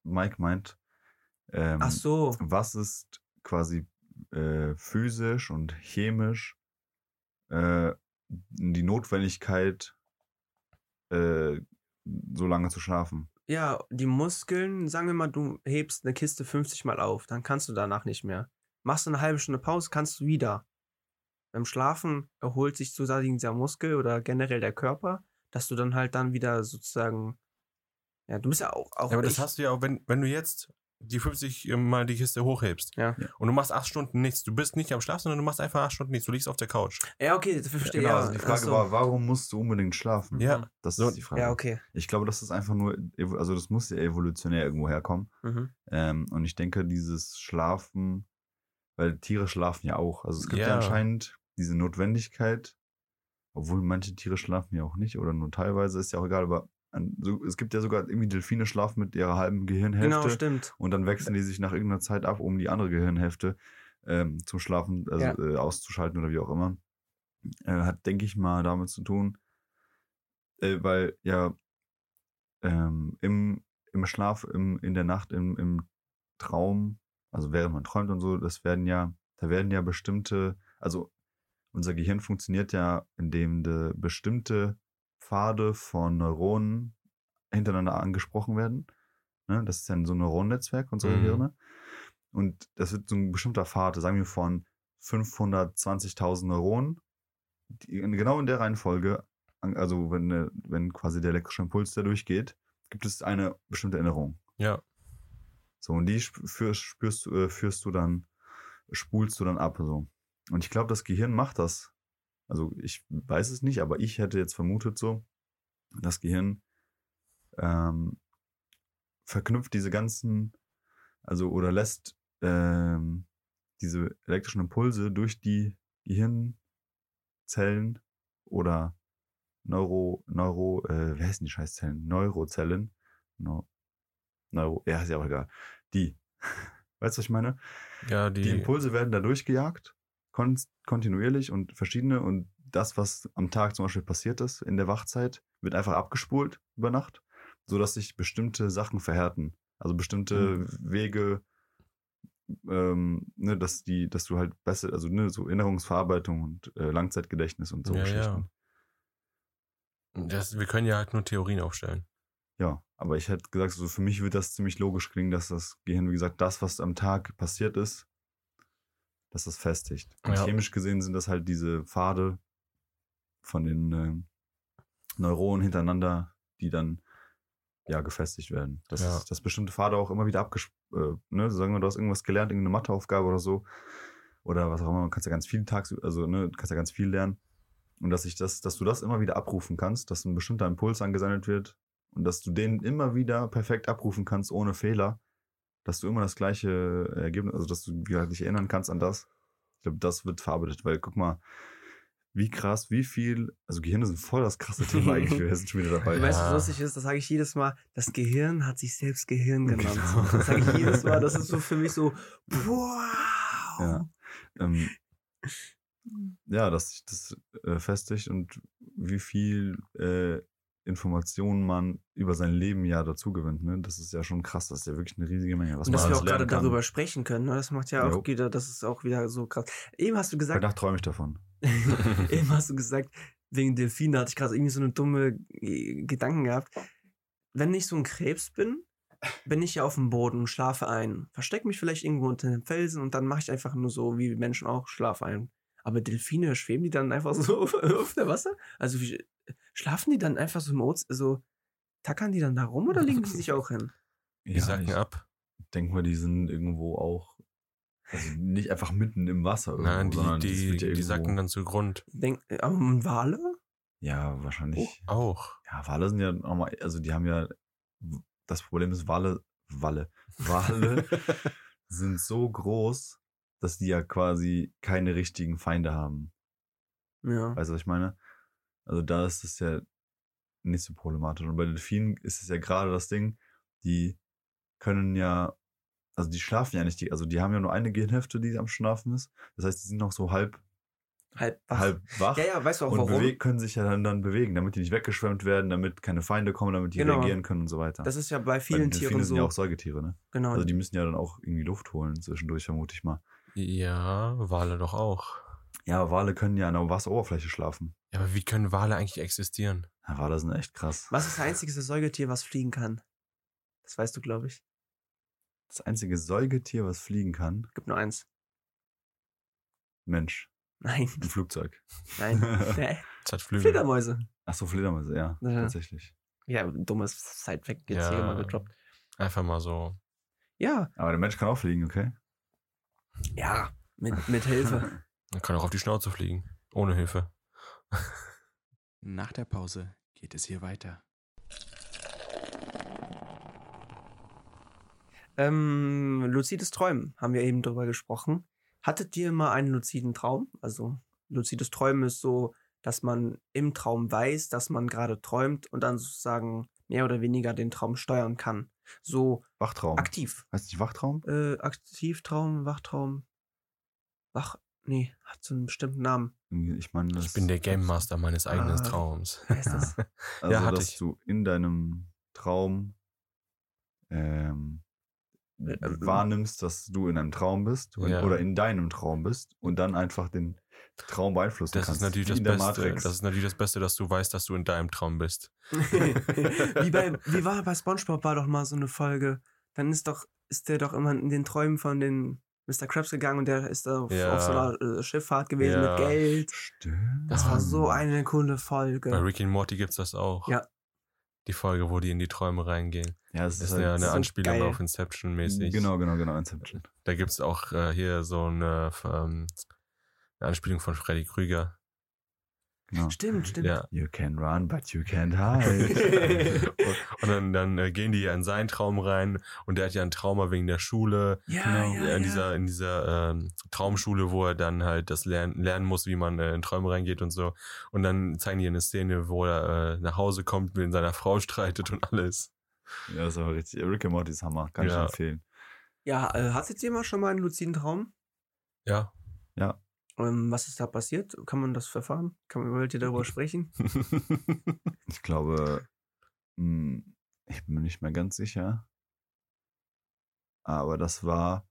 Mike meint, ähm, Ach so. was ist quasi äh, physisch und chemisch äh, die Notwendigkeit, äh, so lange zu schlafen? Ja, die Muskeln, sagen wir mal, du hebst eine Kiste 50 Mal auf, dann kannst du danach nicht mehr. Machst du eine halbe Stunde Pause, kannst du wieder. Beim Schlafen erholt sich sozusagen dieser Muskel oder generell der Körper, dass du dann halt dann wieder sozusagen. Ja, du bist ja auch. auch Ja, aber das ich- hast du ja auch, wenn, wenn du jetzt die 50 Mal die Kiste hochhebst Ja. Und du machst acht Stunden nichts. Du bist nicht am Schlaf, sondern du machst einfach acht Stunden nichts. Du liegst auf der Couch. Ja, okay, das verstehe genau, ja. also die Frage so. war, warum musst du unbedingt schlafen? Ja. Das ist die Frage. Ja, okay. Ich glaube, das ist einfach nur, also das muss ja evolutionär irgendwo herkommen. Mhm. Ähm, und ich denke, dieses Schlafen, weil Tiere schlafen ja auch. Also es gibt ja, Ja. anscheinend diese Notwendigkeit, obwohl manche Tiere schlafen ja auch nicht oder nur teilweise, ist ja auch egal, aber es gibt ja sogar irgendwie Delfine schlafen mit ihrer halben Gehirnhälfte Genau, stimmt. und dann wechseln die sich nach irgendeiner Zeit ab, um die andere Gehirnhälfte ähm, zum Schlafen, also Ja. äh, auszuschalten oder wie auch immer. Äh, hat, denke ich mal, damit zu tun, äh, weil ja ähm, im, im Schlaf, im, in der Nacht, im, im Traum, also während man träumt und so, das werden ja, da werden ja bestimmte, also unser Gehirn funktioniert ja, indem de bestimmte Pfade von Neuronen hintereinander angesprochen werden. Ne? Das ist ja so ein Neuronennetzwerk unserer Mhm. Gehirne. Und das wird so ein bestimmter Pfad, sagen wir von 520.000 Neuronen, die, in- genau in der Reihenfolge, also wenn, äh, wenn quasi der elektrische Impuls da durchgeht, gibt es eine bestimmte Erinnerung. Ja. So, und die spürst, du- äh, führst du dann, spulst du dann ab. So. Und ich glaube, das Gehirn macht das. Also ich weiß es nicht, aber ich hätte jetzt vermutet so, das Gehirn ähm, verknüpft diese ganzen, also oder lässt ähm, diese elektrischen Impulse durch die Gehirnzellen oder Neuro, Neuro, äh, wer heißen die Scheißzellen? Neurozellen. No, Neuro, ja, ist ja auch egal. Die. [LAUGHS] Weißt du, was ich meine? Ja, die, Die Impulse werden da durchgejagt, kon kontinuierlich und verschiedene. Und das, was am Tag zum Beispiel passiert ist, in der Wachzeit, wird einfach abgespult über Nacht, sodass sich bestimmte Sachen verhärten. Also bestimmte Wege, ähm, ne, dass die, dass du halt besser, also ne, so Erinnerungsverarbeitung und äh, Langzeitgedächtnis und so Ja, ja. Geschichten. das, wir können ja halt nur Theorien aufstellen. Ja, aber ich hätte gesagt, so für mich wird das ziemlich logisch klingen, dass das Gehirn, wie gesagt, das, was am Tag passiert ist, dass das festigt. Und Ja. chemisch gesehen sind das halt diese Pfade von den ähm, Neuronen hintereinander, die dann ja gefestigt werden. Das Ja. ist, dass bestimmte Pfade auch immer wieder abgesch... Äh, ne, sagen wir, du hast irgendwas gelernt, irgendeine Matheaufgabe oder so. Oder was auch immer, kannst ja ganz viel tags, also ne, du kannst ja ganz viel lernen. Und dass ich das, dass du das immer wieder abrufen kannst, dass ein bestimmter Impuls angesammelt wird und dass du den immer wieder perfekt abrufen kannst ohne Fehler, dass du immer das gleiche Ergebnis, also dass du dich erinnern kannst an das. Ich glaube, das wird verarbeitet, weil guck mal, wie krass, wie viel, also Gehirne sind voll das krasse Thema [LAUGHS] eigentlich, wir sind schon wieder dabei. Weißt du, Ja. was lustig ist? Das sage ich jedes Mal. Das Gehirn hat sich selbst Gehirn genannt. Genau. Das sage ich jedes Mal. Das ist so für mich so, [LAUGHS] wow. Ja. Ähm, ja, dass sich das äh, festigt und wie viel äh, Informationen man über sein Leben ja dazu gewinnt. Ne? Das ist ja schon krass. Das ist ja wirklich eine riesige Menge. Was Und dass wir auch gerade kann. darüber sprechen können, ne? das macht ja auch wieder, das ist auch wieder so krass. Eben hast du gesagt, Nacht träume ich davon. [LAUGHS] eben [LAUGHS] hast du gesagt, wegen Delfine hatte ich gerade irgendwie so eine dumme äh, Gedanken gehabt. Wenn ich so ein Krebs bin, bin ich ja auf dem Boden und schlafe ein. Versteck mich vielleicht irgendwo unter einem Felsen und dann mache ich einfach nur so, wie Menschen auch, schlafe ein. Aber Delfine, schweben die dann einfach so auf, [LAUGHS] auf der Wasser? Also wie, schlafen die dann einfach so im Ozean, so tackern die dann da rum oder legen die sich auch hin? Die sacken ich ab. denke mal, die sind irgendwo auch, also nicht einfach mitten im Wasser. Irgendwo, Nein, die, die, ja die irgendwo- sacken dann zu Grund. Denk, ähm, Wale? Ja, wahrscheinlich. Auch. Ja, Wale sind ja nochmal, also die haben ja, das Problem ist, Wale, Wale, Wale [LAUGHS] sind so groß, dass die ja quasi keine richtigen Feinde haben. Ja. Weißt du, was ich meine? Also da ist es ja nicht so problematisch. Und bei Delfinen ist es ja gerade das Ding, die können ja, also die schlafen ja nicht, die, also die haben ja nur eine Gehirnhälfte, die am Schlafen ist. Das heißt, die sind noch so halb, Halb wach. halb wach. Ja, ja, weißt du auch und warum? können sich ja dann, dann bewegen, damit die nicht weggeschwemmt werden, damit keine Feinde kommen, damit die Genau. reagieren können und so weiter. Das ist ja bei Weil vielen Delfine Tieren sind so. ja auch Säugetiere, ne? genau. Also die müssen ja dann auch irgendwie Luft holen zwischendurch, vermute ich mal. Ja, Wale doch auch. Ja, Wale können ja an der Wasseroberfläche schlafen. Ja, aber wie können Wale eigentlich existieren? Ja, Wale sind echt krass. was ist das einzige Säugetier, was fliegen kann? Das weißt du, glaube ich. Das einzige Säugetier, was fliegen kann, Gibt nur eins. Mensch, Nein, ein Flugzeug. nein. [LAUGHS] Es hat Flügel. Fledermäuse. Ach so, Fledermäuse, ja, Ja. tatsächlich. Ja, dummes Side weg jetzt Ja. hier mal gedroppt. Einfach mal so. Ja, Aber der Mensch kann auch fliegen, okay? ja, mit, mit Hilfe. Man [LAUGHS] kann auch auf die Schnauze fliegen. Ohne Hilfe. Nach der Pause geht es hier weiter. ähm, luzides Träumen, haben wir eben drüber gesprochen. Hattet ihr mal einen luziden Traum? Also, luzides Träumen ist so, dass man im Traum weiß, dass man gerade träumt und dann sozusagen mehr oder weniger den Traum steuern kann. So Wachtraum. aktiv. Heißt nicht Wachtraum? Äh, Aktivtraum, Wachtraum. Wach. Nee, hat so einen bestimmten Namen. Ich meine, das Ich bin der Game Master meines eigenen Ah. Traums. Wer ist das? [LAUGHS] Also, Ja, hatte dass ich. du in deinem Traum ähm, Äh, äh, wahrnimmst, dass du in einem Traum bist und- Ja. oder in deinem Traum bist und dann einfach den Traum beeinflussen Das kannst. ist natürlich das in der Beste. Matrix. Das ist natürlich das Beste, dass du weißt, dass du in deinem Traum bist. [LAUGHS] wie, bei, [LAUGHS] wie war bei SpongeBob war doch mal so eine Folge. Dann ist doch, ist der doch immer in den Träumen von den Mr. Krabs gegangen und der ist auf, Ja. auf so einer äh, Schifffahrt gewesen Ja. mit Geld. Stimmt. Das war so eine coole Bei Folge. Ricky und Morty gibt's das auch. Ja. Die Folge, wo die in die Träume reingehen. Ja, es Das ist ist ja halt eine so Anspielung geil. auf Inception mäßig. Genau, genau, genau, Inception. Da gibt's auch äh, hier so eine, ähm, eine Anspielung von Freddy Krüger. Genau. Stimmt, stimmt. Ja. You can run, but you can't hide. [LAUGHS] Und dann, dann äh, gehen die ja in seinen Traum rein und der hat ja ein Trauma wegen der Schule. Ja, Genau. ja, in ja. dieser, in dieser ähm, Traumschule, wo er dann halt das lernen, lernen muss, wie man äh, in Träume reingeht und so. Und dann zeigen die eine Szene, wo er äh, nach Hause kommt, mit seiner Frau streitet und alles. ja, das ist aber richtig. Rick and Morty ist Hammer. Kann ich Ja. empfehlen. Ja, äh, hattet ihr mal schon mal einen luziden Traum? Ja. Ähm, was ist da passiert? Kann man das verfahren? Kann man, wollt ihr darüber [LAUGHS] sprechen? Ich glaube, mh, ich bin mir nicht mehr ganz sicher. Aber das war,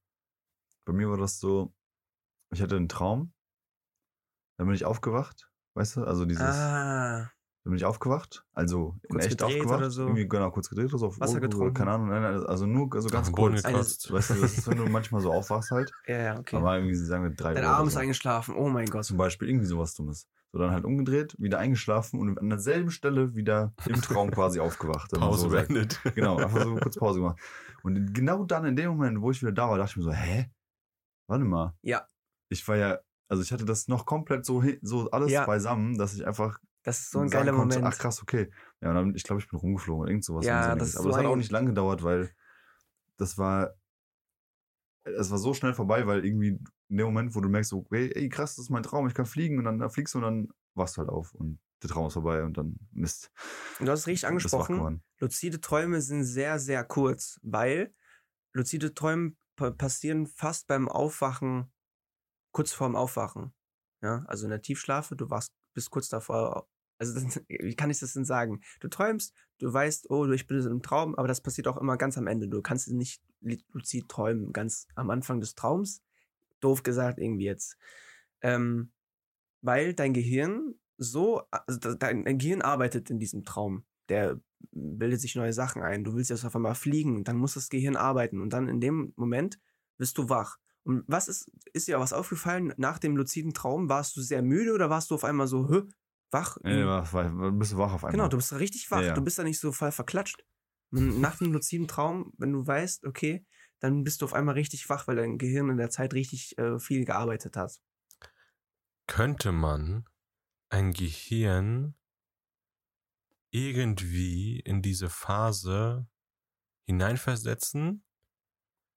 bei mir war das so, ich hatte einen Traum, dann bin ich aufgewacht, weißt du, also dieses, ah, dann bin ich aufgewacht, also in Kurz echt gedreht aufgewacht, oder so? irgendwie genau kurz gedreht oder so, auf Wasser getrunken? keine Ahnung, nein, also nur so Auf ganz kurz, gekotzt. weißt du, das ist, wenn du [LAUGHS] manchmal so aufwachst halt, ja, ja, okay. da war irgendwie, sagen wir, drei Dein Uhr Arm ist so. eingeschlafen. Oh mein Gott. Zum Beispiel irgendwie sowas Dummes. So dann halt umgedreht, wieder eingeschlafen und an derselben Stelle wieder im [LAUGHS] Traum quasi aufgewacht. Pause so beendet. Genau, einfach so [LAUGHS] kurz Pause gemacht. Und genau dann in dem Moment, wo ich wieder da war, dachte ich mir so, hä? Warte mal. Ja. Ich war ja, also ich hatte das noch komplett so, so alles Ja. beisammen, dass ich einfach Das ist so ein geiler konnte, Moment. ach krass, okay. Ja, und dann, ich glaube, ich bin rumgeflogen oder irgend sowas. Ja, das Aber so das hat auch nicht lange gedauert, weil das war, es war so schnell vorbei, weil irgendwie in dem Moment, wo du merkst, so, ey, krass, das ist mein Traum, ich kann fliegen und dann da fliegst du und dann wachst du halt auf und der Traum ist vorbei und dann Mist. Und du hast es richtig angesprochen. Luzide Träume sind sehr, sehr kurz, weil luzide Träume pa- passieren fast beim Aufwachen, kurz vorm Aufwachen. Ja, also in der Tiefschlafe, du wachst, bist kurz davor. Also, [LAUGHS] wie kann ich das denn sagen? Du träumst, du weißt, oh, ich bin im Traum, aber das passiert auch immer ganz am Ende. Du kannst nicht luzid träumen, ganz am Anfang des Traums. Doof gesagt, irgendwie jetzt. Ähm, weil dein Gehirn so, also dein, dein Gehirn arbeitet in diesem Traum. Der bildet sich neue Sachen ein. Du willst jetzt auf einmal fliegen, dann muss das Gehirn arbeiten und dann in dem Moment bist du wach. Und was ist, ist dir was aufgefallen nach dem luziden Traum? Warst du sehr müde oder warst du auf einmal so, hä, wach? Nee, war, war, bist du wach auf einmal. genau, du bist richtig wach. Ja, ja. Du bist da nicht so voll verklatscht. Nach dem luziden Traum, wenn du weißt, okay, dann bist du auf einmal richtig wach, weil dein Gehirn in der Zeit richtig äh, viel gearbeitet hat. Könnte man ein Gehirn irgendwie in diese Phase hineinversetzen,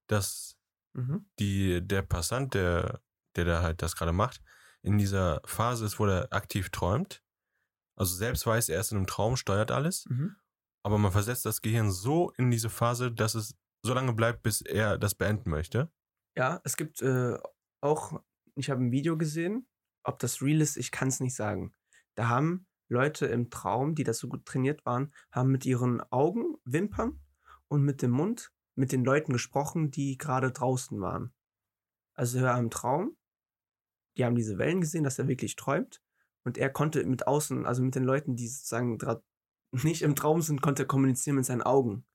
dass Mhm. die, der Passant, der, der da halt das gerade macht, in dieser Phase ist, wo er aktiv träumt. Also selbst weiß, er ist in einem Traum, steuert alles, Mhm. aber man versetzt das Gehirn so in diese Phase, dass es so lange bleibt, bis er das beenden möchte. Ja, es gibt äh, auch, ich habe ein Video gesehen, ob das real ist, ich kann es nicht sagen. Da haben Leute im Traum, die das so gut trainiert waren, haben mit ihren Augen, Wimpern und mit dem Mund mit den Leuten gesprochen, die gerade draußen waren. Also er war im Traum, die haben diese Wellen gesehen, dass er wirklich träumt und er konnte mit außen, also mit den Leuten, die sozusagen [LAUGHS] nicht im Traum sind, konnte er kommunizieren mit seinen Augen.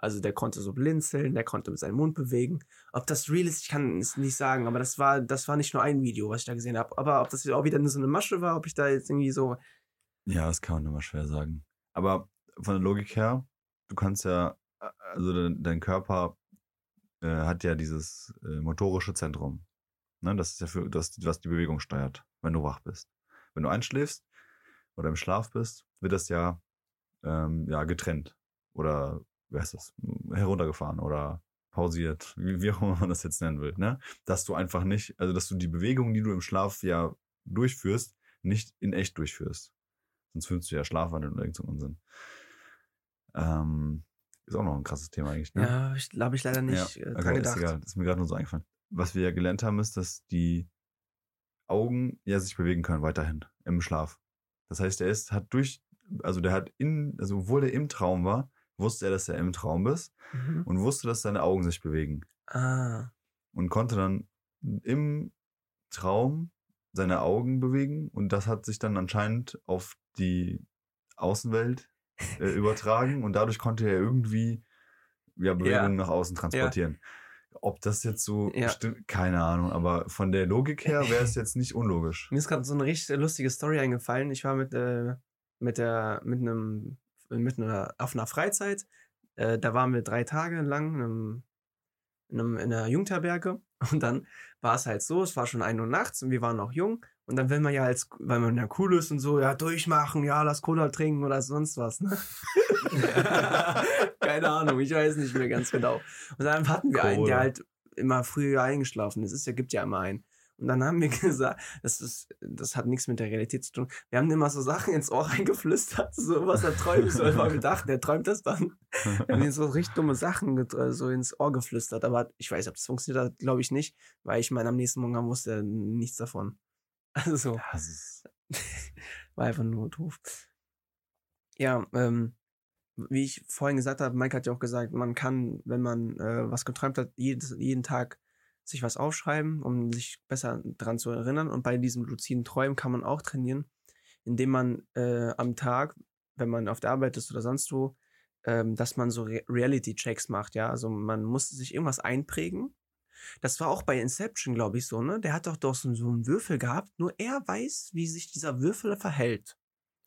Also der konnte so blinzeln, der konnte mit seinem Mund bewegen. Ob das real ist, ich kann es nicht sagen, aber das war, das war nicht nur ein Video, was ich da gesehen habe. Aber ob das auch wieder so eine Masche war, ob ich da jetzt irgendwie so. Ja, das kann man immer schwer sagen. Aber von der Logik her, du kannst ja, also dein, dein Körper äh, hat ja dieses äh, motorische Zentrum. Ne? Das ist ja für das, was die Bewegung steuert, wenn du wach bist. Wenn du einschläfst oder im Schlaf bist, wird das ja, ähm, ja getrennt. Oder, wie heißt das, heruntergefahren oder pausiert, wie, wie auch immer man das jetzt nennen will. Ne? Dass du einfach nicht, also dass du die Bewegung, die du im Schlaf ja durchführst, nicht in echt durchführst. Sonst fühlst du ja Schlafwandel oder irgend so Unsinn. Ähm, ist auch noch ein krasses Thema eigentlich, ne? Ja, ich glaube ich leider nicht Ja, äh, okay, dran ist gedacht. egal. Das ist mir gerade nur so eingefallen. Was wir ja gelernt haben, ist, dass die Augen ja sich bewegen können weiterhin im Schlaf. Das heißt, er ist, hat durch, also der hat in, also obwohl er im Traum war, wusste er, dass er im Traum ist Mhm. und wusste, dass seine Augen sich bewegen Ah, und konnte dann im Traum seine Augen bewegen und das hat sich dann anscheinend auf die Außenwelt äh, übertragen und dadurch konnte er irgendwie ja, Bewegungen nach außen transportieren. Ob das jetzt so Ja. stimmt, keine Ahnung, aber von der Logik her wäre es jetzt nicht unlogisch. Mir ist gerade so eine richtig lustige Story eingefallen. Ich war mit, äh, mit der, mit einem, mit einer, auf einer Freizeit. Äh, da waren wir drei Tage lang in, einem, in, einem, in einer Jugendherberge. Und dann war es halt so, es war schon ein Uhr nachts und wir waren noch jung. Und dann will man ja als, weil man ja cool ist und so, ja, durchmachen, ja, lass Cola trinken oder sonst was, ne? [LAUGHS] Keine Ahnung, ich weiß nicht mehr ganz genau. Und dann hatten wir einen, der Cola. halt immer früher eingeschlafen ist. Es gibt ja immer einen. Und dann haben wir [LAUGHS] gesagt, das ist, das hat nichts mit der Realität zu tun. Wir haben immer so Sachen ins Ohr reingeflüstert, so was er träumen soll, weil wir dachten, er träumt das dann. Wir haben ihm so richtig dumme Sachen äh, so ins Ohr geflüstert. Aber ich weiß, ob das funktioniert hat, glaube ich nicht, weil ich meine, am nächsten Morgen wusste er nichts davon. Also, Ja, das ist, [LAUGHS] war einfach nur doof. Ja, ähm, wie ich vorhin gesagt habe, Mike hat ja auch gesagt, man kann, wenn man äh, was geträumt hat, jedes, jeden Tag sich was aufschreiben, um sich besser daran zu erinnern. Und bei diesen luziden Träumen kann man auch trainieren, indem man äh, am Tag, wenn man auf der Arbeit ist oder sonst wo, ähm, dass man so Re Reality-Checks macht, ja. Also man muss sich irgendwas einprägen. Das war auch bei Inception, glaube ich, so, ne? Der hat doch doch so, so einen Würfel gehabt, nur er weiß, wie sich dieser Würfel verhält.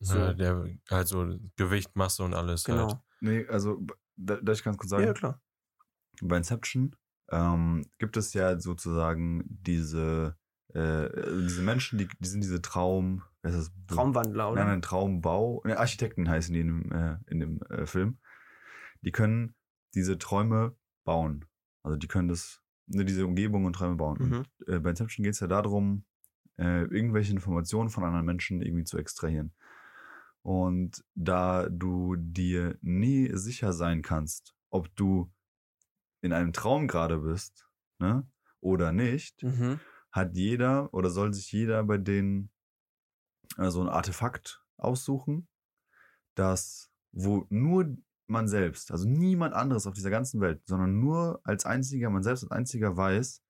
So. Ja, der, also Gewicht, Masse und alles. Halt. Genau. nee, also, da, darf ich ganz kurz sagen, Ja, klar. bei Inception ähm, gibt es ja sozusagen diese, äh, diese Menschen, die, die sind diese Traum, ist das? Traumwandler, oder? Nein, nein, Traumbau. Ne, Architekten heißen die in dem, äh, in dem äh, Film. Die können diese Träume bauen. Also die können das diese Umgebung und Träume bauen. Und Mhm. äh, bei Inception geht es ja darum, äh, irgendwelche Informationen von anderen Menschen irgendwie zu extrahieren. Und da du dir nie sicher sein kannst, ob du in einem Traum gerade bist, ne, oder nicht, Mhm. hat jeder oder soll sich jeder bei denen äh, so ein Artefakt aussuchen, das, wo nur man selbst, also niemand anderes auf dieser ganzen Welt, sondern nur als einziger, man selbst als einziger weiß,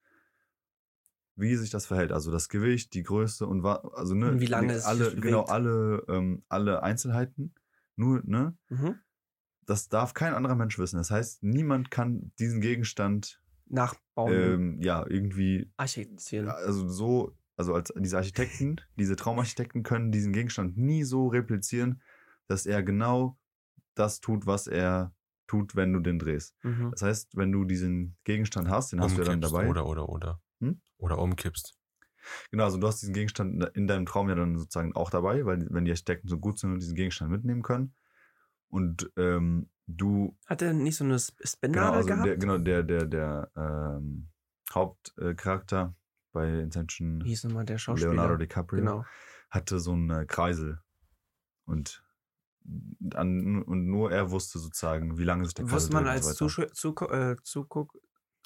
wie sich das verhält. Also das Gewicht, die Größe und also ne, Und wie lange es alle, genau, alle, ähm, alle Einzelheiten. Nur, ne? Mhm. Das darf kein anderer Mensch wissen. Das heißt, niemand kann diesen Gegenstand Nachbauen. ähm, ja irgendwie Architektieren. also so, also als diese Architekten, diese Traumarchitekten können diesen Gegenstand nie so replizieren, dass er genau das tut, was er tut, wenn du den drehst. Mhm. Das heißt, wenn du diesen Gegenstand hast, den hast du ja dann Umkippst dabei. Oder, oder, oder. Hm? Oder umkippst. Genau, also du hast diesen Gegenstand in deinem Traum ja dann sozusagen auch dabei, weil wenn die Architekten so gut sind und diesen Gegenstand mitnehmen können. Und ähm, du Hat er nicht so eine Sp- Genau, Spin-Nadel also gehabt? der, genau, der, der, der ähm, Hauptcharakter bei Inception, Wie hieß nochmal der Schauspieler? Leonardo DiCaprio, Genau. hatte so einen Kreisel. Und, an, und nur er wusste sozusagen, wie lange sich der Kreisel Wusste man dreht und als so weiter. Zuschau Zugu äh, Zuguck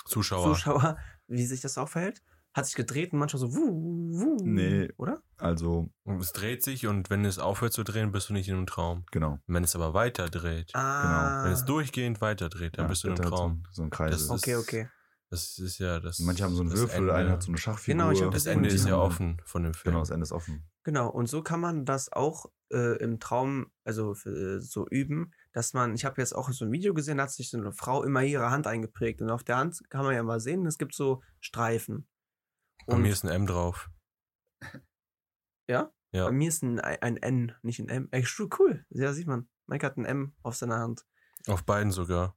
Zuschauer. Zuschauer, wie sich das auch verhält? Hat sich gedreht und manchmal so wuh, wuh, Nee. oder? Also, Und es dreht sich und wenn es aufhört zu drehen, bist du nicht in einem Traum. genau. Wenn es aber weiter dreht, Ah. wenn es durchgehend weiter dreht, dann Ja, bist du in einem Traum. So, so einen Kreisel. Das ist- Okay, okay. Das ist ja das. Manche haben so einen Würfel, Ende. einer hat so eine Schachfigur. Genau, ich hab Das Ende ist ja offen von dem Film. Genau, das Ende ist offen. Genau, und so kann man das auch äh, im Traum, also für, so üben, dass man, ich habe jetzt auch so ein Video gesehen, da hat sich so eine Frau immer ihre Hand eingeprägt und auf der Hand kann man ja mal sehen, es gibt so Streifen. Bei Und mir ist ein M drauf. Ja? Ja. bei mir ist ein, ein N, nicht ein M. Ey, stu- cool, ja, sieht man. Mike hat ein M auf seiner Hand. Auf beiden sogar.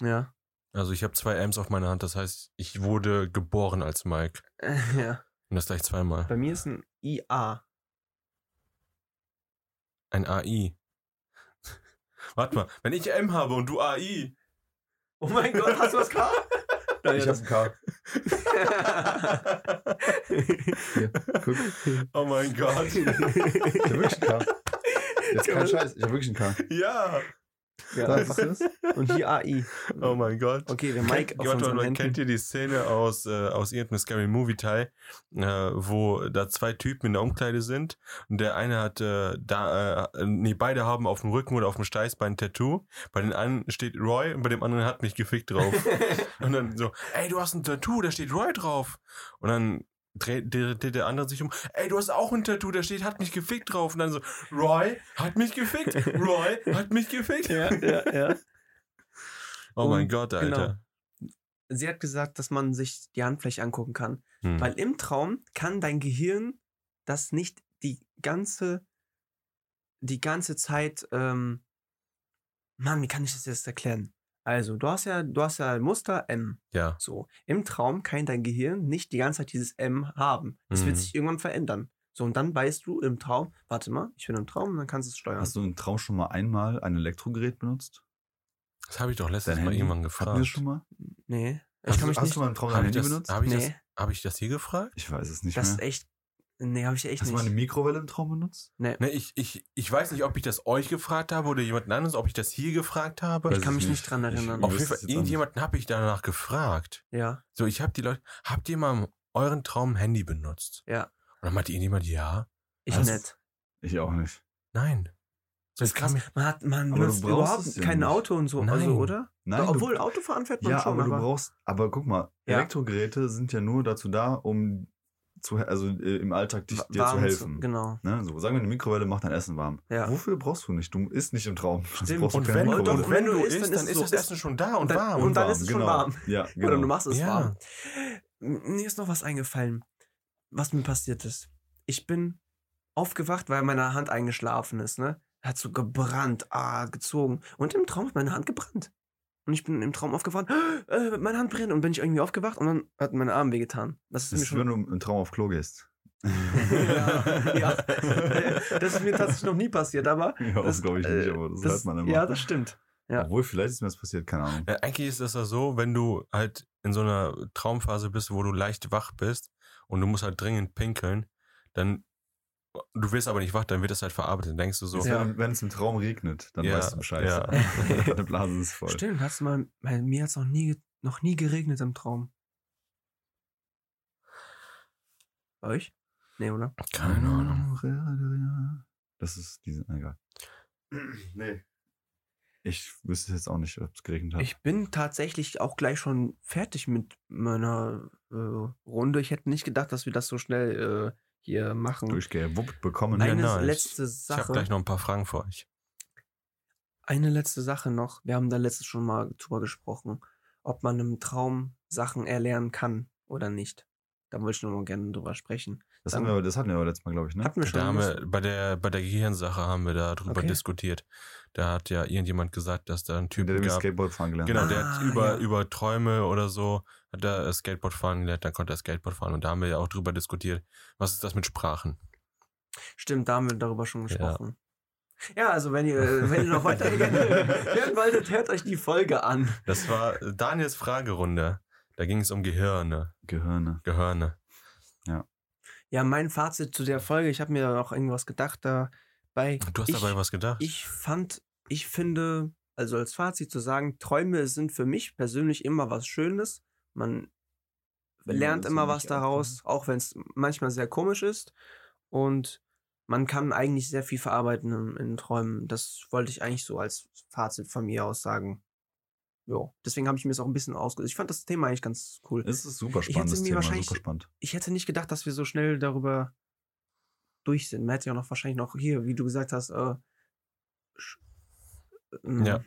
Ja. Also ich habe zwei M's auf meiner Hand, das heißt, ich wurde geboren als Mike. [LAUGHS] ja. Und das gleich zweimal. Bei mir ist ein IA. Ein AI. [LAUGHS] Warte mal, wenn ich M habe und du AI. Oh mein Gott, hast du was K? [LAUGHS] ich habe ein K. [LAUGHS] Hier, guck. oh mein Gott. Ich habe wirklich ein K. Jetzt kein Scheiß, ich habe wirklich ein K. ja. Ja, Da, einfach- siehst du das? und hier AI. Oh mein Gott. Okay, der Mike Kennt, auf warte, unseren Händen. kennt ihr die Szene aus, äh, aus irgendeinem Scary Movie Teil, äh, wo da zwei Typen in der Umkleide sind und der eine hat äh, da, äh, nee, beide haben auf dem Rücken oder auf dem Steißbein ein Tattoo. Bei den einen steht Roy und bei dem anderen hat mich gefickt drauf. [LAUGHS] und dann so, ey, du hast ein Tattoo, da steht Roy drauf. Und dann dreht, dreht der andere sich um, ey, du hast auch ein Tattoo, da steht, hat mich gefickt drauf. Und dann so, Roy hat mich gefickt, [LAUGHS] Roy hat mich gefickt. ja, ja, ja. Oh mein Und- Gott, genau. Alter. Sie hat gesagt, dass man sich die Handfläche angucken kann. Hm. Weil im Traum kann dein Gehirn das nicht die ganze, die ganze Zeit, ähm, Mann, wie kann ich das jetzt erklären? Also, du hast ja, du hast ja ein Muster M. Ja. So. Im Traum kann dein Gehirn nicht die ganze Zeit dieses M haben. Es wird Mhm. sich irgendwann verändern. So, und dann weißt du im Traum, warte mal, ich bin im Traum, dann kannst du es steuern. Hast du im Traum schon mal einmal ein Elektrogerät benutzt? Das habe ich doch letztens Dein mal Handy? irgendwann Hatten gefragt. wir das schon mal? nee. Ich Hast, kann du, mich hast nicht. du mal im Traum dein Handy das, benutzt? hab, ich Nee. das, hab ich das hier gefragt? Ich weiß es nicht das ist mehr. echt. Nee, habe ich echt Hast du nicht. mal eine Mikrowelle im Traum benutzt? nee. Ne, ich, ich, ich weiß nicht, ob ich das euch gefragt habe oder jemand anderes, ob ich das hier gefragt habe. Ich kann ich mich nicht dran Ich- erinnern. ich Auf jeden Fall, nicht. irgendjemanden habe ich danach gefragt. Ja, So, ich habe die Leute, habt ihr mal euren Traum ein Handy benutzt? ja. Und dann meinte irgendjemand, ja. Ich Was? nicht. Ich auch nicht. Nein. Das ist kann Man hat, man Aber du benutzt brauchst überhaupt ja kein nicht. Auto und so, Nein. also, oder? Nein, Doch, du- Obwohl, Autofahren fährt man Ja, schon, aber du aber brauchst, aber guck mal, Ja. Elektrogeräte sind ja nur dazu da, um zu, also äh, im Alltag dich, dir warm zu helfen. Genau. Ne? So, sagen wir, eine Mikrowelle macht dein Essen warm. Ja. Wofür brauchst du nicht? Du isst nicht im Traum. Stimmt. brauchst du und wenn, und wenn du Wenn du isst, dann, dann ist so- das Essen schon da und, und dann- warm. und dann warm, ist es schon genau. warm. Ja, genau. [LAUGHS] Oder du machst es Ja. warm. Mir ist noch was eingefallen, was mir passiert ist. Ich bin aufgewacht, weil meine Hand eingeschlafen ist, ne? Hat so gebrannt, ah, gezogen. Und im Traum hat meine Hand gebrannt. Und ich bin im Traum aufgewacht, äh, meine Hand brennt. Und bin ich irgendwie aufgewacht und dann hat meine Arm wehgetan. Das ist Das mir ist, schon. wenn du im Traum auf Klo gehst. [LAUGHS] ja, ja. Das ist mir tatsächlich noch nie passiert, aber. Ja, das glaube ich nicht, äh, aber das, das, hört man immer. Ja, das stimmt. Ja. Obwohl, vielleicht ist mir das passiert, keine Ahnung. Ja, eigentlich ist das ja so, wenn du halt in so einer Traumphase bist, wo du leicht wach bist und du musst halt dringend pinkeln, dann du wirst aber nicht wach, dann wird das halt verarbeitet. Dann denkst du so, Ja. Wenn, es im Traum regnet, dann Ja, weißt du Bescheid. ja. [LAUGHS] Deine [LAUGHS] Blase ist voll. Stimmt, hast du mal, mir hat es noch nie, noch nie geregnet im Traum. Bei euch? Nee, oder? keine Ahnung. Das ist diese, egal. [CLEARS THROAT] nee. Ich wüsste jetzt auch nicht, ob es geregnet hat. Ich bin tatsächlich auch gleich schon fertig mit meiner äh, Runde. Ich hätte nicht gedacht, dass wir das so schnell äh, hier machen. durchgewuppt bekommen. Eine nice. letzte Ich habe Sache. gleich noch ein paar Fragen für euch. Eine letzte Sache noch. Wir haben da letztes schon mal drüber gesprochen, ob man im Traum Sachen erlernen kann oder nicht. Da wollte ich nur mal gerne drüber sprechen. Das, hatten wir, das hatten wir aber letztes Mal, glaube ich, ne? Hatten wir schon. Da haben wir, bei der, bei der Gehirnsache haben wir da drüber Okay. diskutiert. Da hat ja irgendjemand gesagt, dass da ein Typ der der gab. Skateboard fahren gelernt Genau, hat. der hat Ah, über, ja. über Träume oder so, hat er Skateboard fahren gelernt, dann konnte er Skateboard fahren. Und da haben wir ja auch drüber diskutiert, was ist das mit Sprachen? Stimmt, da haben wir darüber schon gesprochen. Ja, also wenn ihr, wenn ihr noch weiter [LAUGHS] hören wolltet, hört euch die Folge an. Das war Daniels Fragerunde. Da ging es um Gehirne. Gehirne. Gehirne. Ja, mein Fazit zu der Folge, ich habe mir auch irgendwas gedacht dabei. Du hast ich, dabei was gedacht? Ich fand, ich finde, also als Fazit zu sagen, Träume sind für mich persönlich immer was Schönes. Man Ja, lernt immer was ich daraus, auch wenn es manchmal sehr komisch ist. Und man kann eigentlich sehr viel verarbeiten in, in Träumen. Das wollte ich eigentlich so als Fazit von mir aus sagen. Jo. Deswegen habe ich mir das auch ein bisschen ausgesucht. Ich fand das Thema eigentlich ganz cool. Es ist super Ich hätte spannend, das mir Thema, super spannend. ich hätte nicht gedacht, dass wir so schnell darüber durch sind. Man hätte ja noch wahrscheinlich noch hier, wie du gesagt hast, äh, ähm, Ja.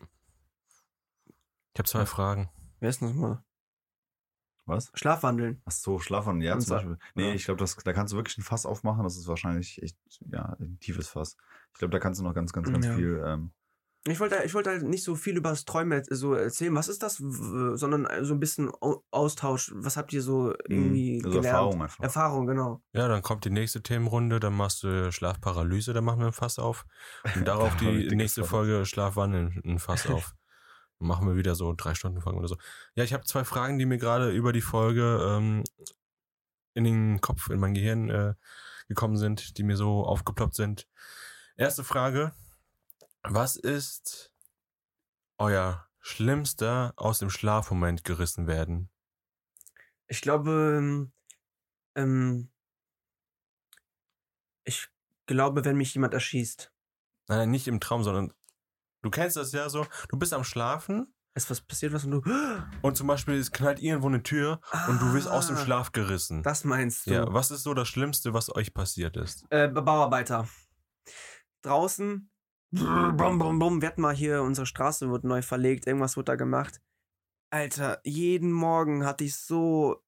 Ich habe zwei Fragen. Wer ist denn das mal? Was? Schlafwandeln. Ach so, Schlafwandel, ja, Und zum so- Beispiel. Nee, ja. ich glaube, da kannst du wirklich ein Fass aufmachen. Das ist wahrscheinlich echt, ja, ein tiefes Fass. Ich glaube, da kannst du noch ganz, ganz, ganz Ja. viel. Ähm, Ich wollte, ich wollte halt nicht so viel über das Träumen so erzählen. Was ist das? Sondern so ein bisschen Au- Austausch. Was habt ihr so irgendwie also gelernt? Erfahrung einfach. Erfahrung, genau. Ja, dann kommt die nächste Themenrunde, dann machst du Schlafparalyse, dann machen wir ein Fass auf. Und [LAUGHS] darauf die nächste. Folge Schlafwandeln, ein Fass auf. Machen wir wieder so drei Stunden Folgen oder so. Ja, ich habe zwei Fragen, die mir gerade über die Folge ähm, in den Kopf, in mein Gehirn äh, gekommen sind, die mir so aufgeploppt sind. Erste Frage. Was ist euer schlimmster aus dem Schlafmoment gerissen werden? Ich glaube, ähm, ähm, ich glaube, wenn mich jemand erschießt. Nein, nicht im Traum, sondern du kennst das ja so, du bist am Schlafen Ist was passiert, was und du. [GASPS] und zum Beispiel es knallt irgendwo eine Tür und du wirst aus dem Ah, Schlaf gerissen. Das meinst du. ja, was ist so das Schlimmste, was euch passiert ist? Äh, Bauarbeiter. Draußen. Bum, bum, bum. Wir hatten mal hier, unsere Straße wird neu verlegt, irgendwas wird da gemacht. Alter, jeden Morgen hatte ich so.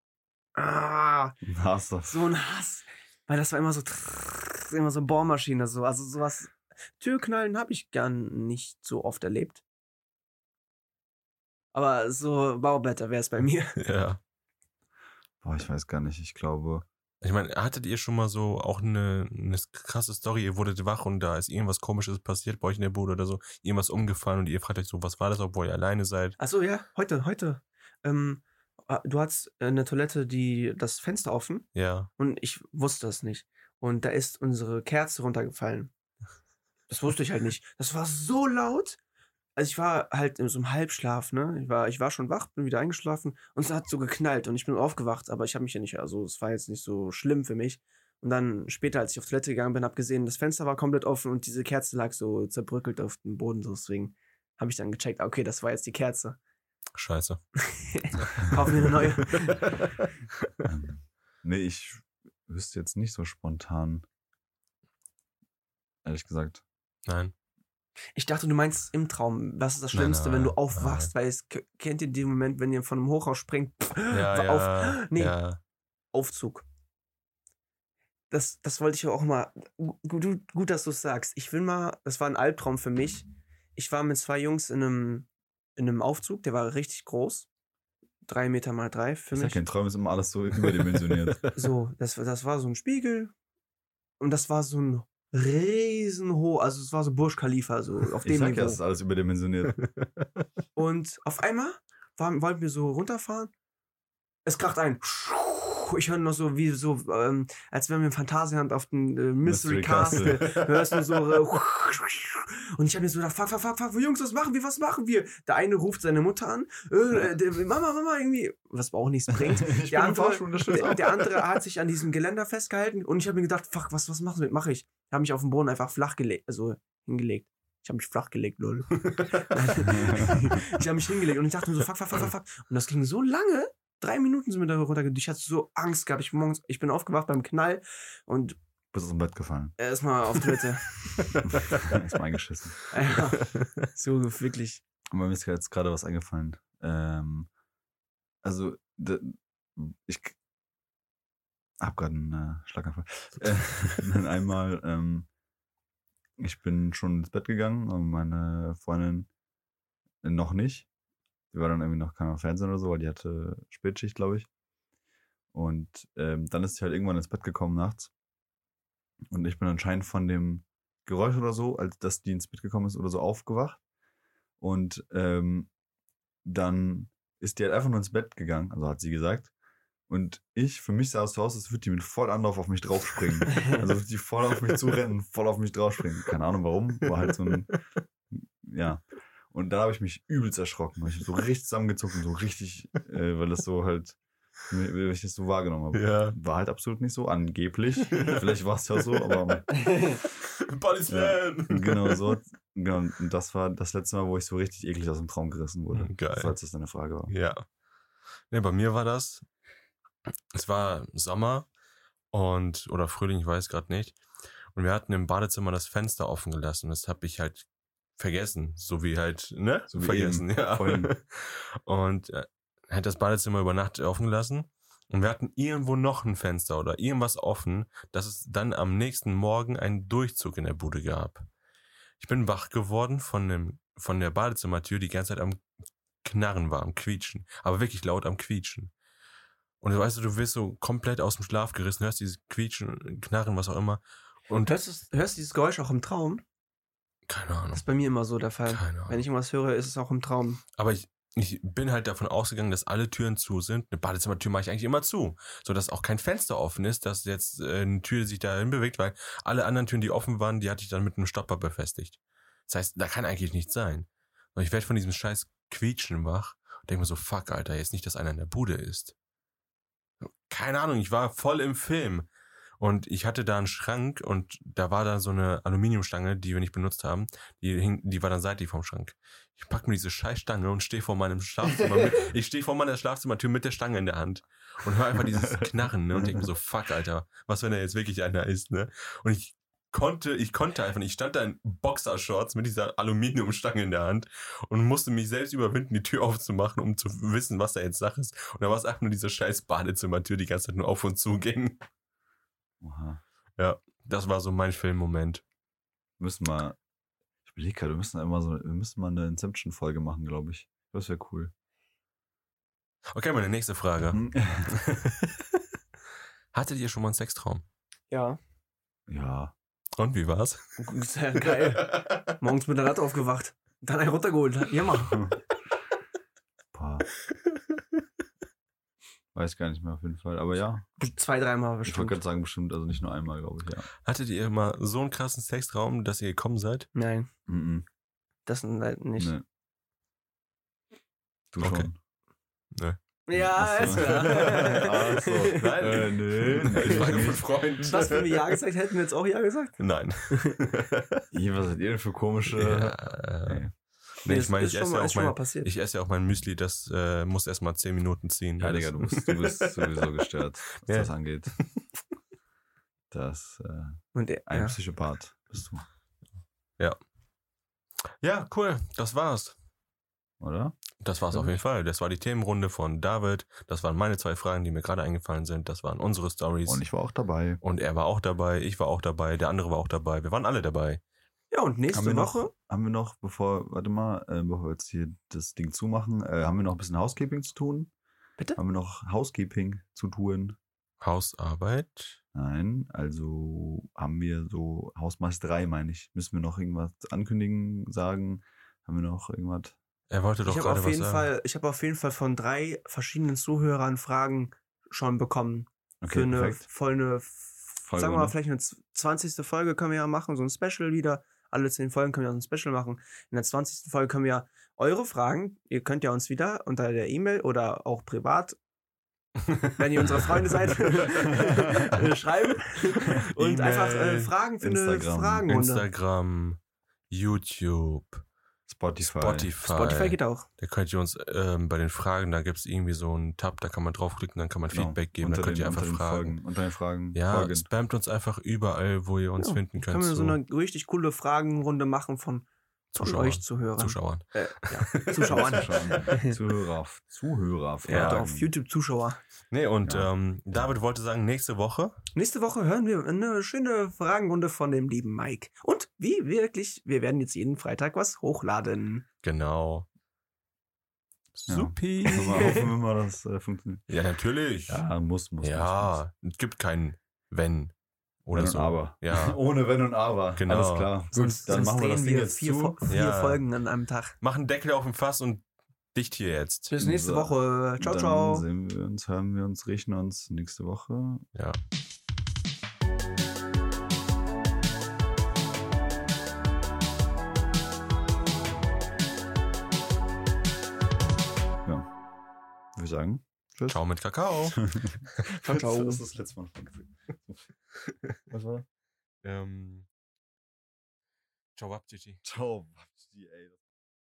Ah, Hast du. so ein Hass. Weil das war immer so. Immer so Bohrmaschine, so. Also sowas. Türknallen habe ich gar nicht so oft erlebt. Aber so Bauarbeiter wäre es bei mir. [LAUGHS] Ja. Boah, ich weiß gar nicht. Ich glaube, Ich meine, hattet ihr schon mal so auch eine, eine krasse Story, ihr wurdet wach und da ist irgendwas komisches passiert bei euch in der Bude oder so, irgendwas umgefallen und ihr fragt euch so, was war das, obwohl ihr alleine seid? Achso, ja, heute, heute. Ähm, äh, du hattest eine Toilette, die das Fenster offen. Ja. Und ich wusste es nicht. Und da ist unsere Kerze runtergefallen. Das wusste ich halt nicht. Das war so laut. Also ich war halt in so einem Halbschlaf, ne? Ich war, ich war schon wach, bin wieder eingeschlafen und es hat so geknallt und ich bin aufgewacht, aber ich habe mich ja nicht, also es war jetzt nicht so schlimm für mich. Und dann später, als ich auf Toilette gegangen bin, habe gesehen, das Fenster war komplett offen und diese Kerze lag so zerbröckelt auf dem Boden. Deswegen habe ich dann gecheckt, okay, das war jetzt die Kerze. Scheiße. [LAUGHS] Kaufen wir eine neue. [LAUGHS] ähm, nee, ich wüsste jetzt nicht so spontan. Ehrlich gesagt. Nein. Ich dachte, du meinst im Traum. Was ist das Nein, Schlimmste, wenn du nein, aufwachst? Weil es kennt ihr den Moment, wenn ihr von einem Hochhaus springt? [LAUGHS] Ja, auf, ja. nee, ja. Aufzug. Das, das wollte ich auch mal. Gut, gut dass du es sagst. Ich will mal, das war ein Albtraum für mich. Ich war mit zwei Jungs in einem, in einem Aufzug, der war richtig groß. Drei Meter mal drei für Ich sag, mich. kein Traum ist immer alles so [LAUGHS] überdimensioniert. So, das, war- das war so ein Spiegel. Und das war so ein riesenhoch, also es war so Burj Khalifa, so [LAUGHS] auf Ich dem sag Niveau. ja, es ist alles überdimensioniert. Und auf einmal waren, wollten wir so runterfahren. Es kracht ein. Ich höre noch so wie so, ähm, als wenn wir im Phantasialand auf den äh, Mystery, Mystery Castle. Castle. [LAUGHS] Hörst du so. Äh, und ich habe mir so gedacht, fuck, fuck, fuck, fuck, Jungs, was machen wir, was machen wir? Der eine ruft seine Mutter an. Äh, der, Mama, Mama, irgendwie. Was auch nichts [LAUGHS] bringt. ich Der andere, der, der andere hat sich an diesem Geländer festgehalten und ich habe mir gedacht, fuck, was, was machen wir? Mache ich. Ich habe mich auf den Boden einfach flach gelegt, also hingelegt. Ich habe mich flach gelegt, lol. [LAUGHS] ich habe mich hingelegt und ich dachte mir so, fuck, fuck, fuck, fuck, fuck. Und das ging so lange. Drei Minuten sind wir da runtergegangen. Ich hatte so Angst gehabt. Ich, morgens, ich bin aufgewacht beim Knall und Bist aus dem Bett gefallen. erstmal auf Toilette. [LAUGHS] Ist mal eingeschissen. [LAUGHS] ja, so wirklich. Aber mir ist jetzt gerade was eingefallen. Ähm, also, ich hab gerade einen äh, Schlaganfall. Äh, [LAUGHS] dann einmal, ähm, ich bin schon ins Bett gegangen und meine Freundin noch nicht. Die war dann irgendwie noch kein Fernsehen oder so, weil die hatte Spätschicht, glaube ich. Und ähm, dann ist sie halt irgendwann ins Bett gekommen nachts. Und ich bin anscheinend von dem Geräusch oder so, als dass die ins Bett gekommen ist oder so, aufgewacht. Und ähm, dann ist die halt einfach nur ins Bett gegangen, also hat sie gesagt. Und ich, für mich sah es so aus, als würde die mit voll Anlauf auf mich draufspringen. Also würde die voll auf mich [LAUGHS] zurennen, voll auf mich draufspringen. Keine Ahnung warum, war halt so ein, ja. Und da habe ich mich übelst erschrocken, ich so richtig zusammengezuckt und so richtig, äh, weil das so halt, weil ich das so wahrgenommen habe. Ja. War halt absolut nicht so, angeblich. [LAUGHS] Vielleicht war es ja so, aber [LAUGHS] Body Slam. genau so. Genau, und das war das letzte Mal, wo ich so richtig eklig aus dem Traum gerissen wurde. Geil. Falls das deine Frage war. Ja. Ne, bei mir war das, es war Sommer und, oder Frühling, ich weiß gerade nicht. Und wir hatten im Badezimmer das Fenster offen gelassen. Das habe ich halt vergessen. So wie halt, ne? So wie vergessen, eben, [LAUGHS] ja. vorhin. Und äh, hat das Badezimmer über Nacht offen gelassen. Und wir hatten irgendwo noch ein Fenster oder irgendwas offen, dass es dann am nächsten Morgen einen Durchzug in der Bude gab. Ich bin wach geworden von dem, von der Badezimmertür, die ganze Zeit am Knarren war, am Quietschen. Aber wirklich laut am Quietschen. Und du weißt du, du wirst so komplett aus dem Schlaf gerissen, hörst dieses Quietschen, Knarren, was auch immer. Und Hörst du hörst du dieses Geräusch auch im Traum? Keine Das Ahnung. ist bei mir immer so der Fall. Keine Ahnung. Wenn ich irgendwas höre, ist es auch im Traum. Aber ich, ich bin halt davon ausgegangen, dass alle Türen zu sind. Eine Badezimmertür mache ich eigentlich immer zu, so dass auch kein Fenster offen ist, dass jetzt äh, eine Tür sich dahin bewegt, weil alle anderen Türen, die offen waren, die hatte ich dann mit einem Stopper befestigt. Das heißt, da kann eigentlich nichts sein. Und ich werde von diesem scheiß Quietschen wach und denke mir so, fuck, Alter, jetzt nicht, dass einer in der Bude ist. Keine Ahnung, ich war voll im Film. Und ich hatte da einen Schrank und da war da so eine Aluminiumstange, die wir nicht benutzt haben. Die, hing, die war dann seitlich vom Schrank. Ich pack mir diese Scheißstange und stehe vor meinem Schlafzimmer. mit, [LAUGHS] ich stehe vor meiner Schlafzimmertür mit der Stange in der Hand und höre einfach dieses [LAUGHS] Knarren ne, und denke mir so, fuck, Alter, was wenn da jetzt wirklich einer ist, ne? Und ich konnte, ich konnte einfach nicht. Ich stand da in Boxershorts mit dieser Aluminiumstange in der Hand und musste mich selbst überwinden, die Tür aufzumachen, um zu wissen, was da jetzt Sache ist. Und da war es einfach nur diese scheiß Badezimmertür, die ganze Zeit nur auf und zu ging. Oha. Das war so mein Filmmoment. Wir müssen mal, ich überlege gerade, wir müssen immer so, wir müssen mal eine Inception-Folge machen, glaube ich. Das wäre cool. Okay, meine nächste Frage. Mhm. [LAUGHS] Hattet ihr schon mal einen Sextraum? Ja. ja. Und wie war's? Sehr geil. Morgens mit der Latte aufgewacht. Dann einen runtergeholt. Ja, mal. Paar. Weiß gar nicht mehr auf jeden Fall. Aber ja, Zwei, dreimal ich wollte bestimmt. gerade sagen, bestimmt, also nicht nur einmal, glaube ich, ja. Hattet ihr mal so einen krassen Sextraum, dass ihr gekommen seid? Nein, Mhm. das leider nicht. Nee. Du Okay. schon. Ja, Ach so. ist klar. [LAUGHS] Ach so. Nein. Äh, nee. Ich war nur ein Freund. Was, wenn wir Ja gesagt hätten, wir jetzt auch Ja gesagt? Nein. Was seid ihr denn für komische... Ja, Nee. Nee, ich meine, ich esse mal- ja mein, ich esse ja auch mein Müsli, das äh, muss erst mal 10 Minuten ziehen. Ja, Digga, du [LAUGHS] bist, du bist sowieso gestört, was Ja. das angeht. Das, äh, Und er, ein ja. Psychopath bist du, Ja, cool. Das war's. oder? Das war's auf jeden Fall. Das war die Themenrunde von David. Das waren meine zwei Fragen, die mir gerade eingefallen sind. Das waren unsere Stories. Und ich war auch dabei. Und er war auch dabei, ich war auch dabei, der andere war auch dabei. Wir waren alle dabei. Ja, und nächste haben Woche. noch, haben wir noch, bevor, warte mal, äh, bevor wir jetzt hier das Ding zumachen, äh, haben wir noch ein bisschen Housekeeping zu tun? Bitte? Haben wir noch Housekeeping zu tun? Hausarbeit. Nein, also haben wir so Hausmeisterei, meine ich. Müssen wir noch irgendwas ankündigen, sagen? Haben wir noch irgendwas? Er wollte doch Ich habe gerade auf was jeden sagen. Fall, ich habe auf jeden Fall von drei verschiedenen Zuhörern Fragen schon bekommen. für eine voll eine, Folge, sagen wir mal, ne? vielleicht eine 20. Folge können wir ja machen, so ein Special wieder. Alle 10 Folgen können wir so ein Special machen. In der 20. Folge können wir eure Fragen, ihr könnt ja uns wieder unter der E-Mail oder auch privat, [LAUGHS] wenn ihr unsere Freunde seid, [LAUGHS] [LAUGHS] schreiben und E-Mail, einfach äh, Fragen für eine Instagram, Fragenrunde. Instagram, YouTube, Spotify. Spotify. Spotify geht auch. Da könnt ihr uns ähm, bei den Fragen, da gibt es irgendwie so einen Tab, da kann man draufklicken, dann kann man Genau. Feedback geben, Unter da könnt den- ihr einfach fragen. Folgen, unter den Fragen. Ja, Folgen. spamt uns einfach überall, wo ihr uns Ja, finden könnt. Können wir so zu eine richtig coole Fragenrunde machen von, von Zuschauern. euch Zuhörern. Zuschauern. Äh, ja, Zuschauern. [LAUGHS] Zuhörer. Zuhörer. Ja. Auf YouTube Zuschauer. Nee, und Ja. ähm, David wollte sagen, nächste Woche, Nächste Woche hören wir eine schöne Fragenrunde von dem lieben Mike. Und wie wirklich, wir werden jetzt jeden Freitag was hochladen. genau. Ja. Supi. [LAUGHS] Hoffen wir, hoffen wir mal, dass das äh, funktioniert. Ja, natürlich. Ja, muss, muss. muss, muss. Ja, es gibt kein Wenn oder Wenn so. Aber. Ja. [LAUGHS] Ohne Wenn und Aber. Genau. Alles klar. Gut, Sonst, dann sonst machen wir das Ding wir jetzt vier, zu. Vier Ja. Folgen an einem Tag. Mach einen Deckel auf dem Fass und dicht hier jetzt. Bis nächste So. Woche. Ciao, dann ciao. sehen wir uns, hören wir uns, riechen uns nächste Woche. Ja. Ja. Sagen. Tschüss. Ciao mit Kakao. [LAUGHS] Ciao, ciao. Das ist das letzte Mal. Was war? ähm, ciao, Wapchichi. Ciao. Ey, das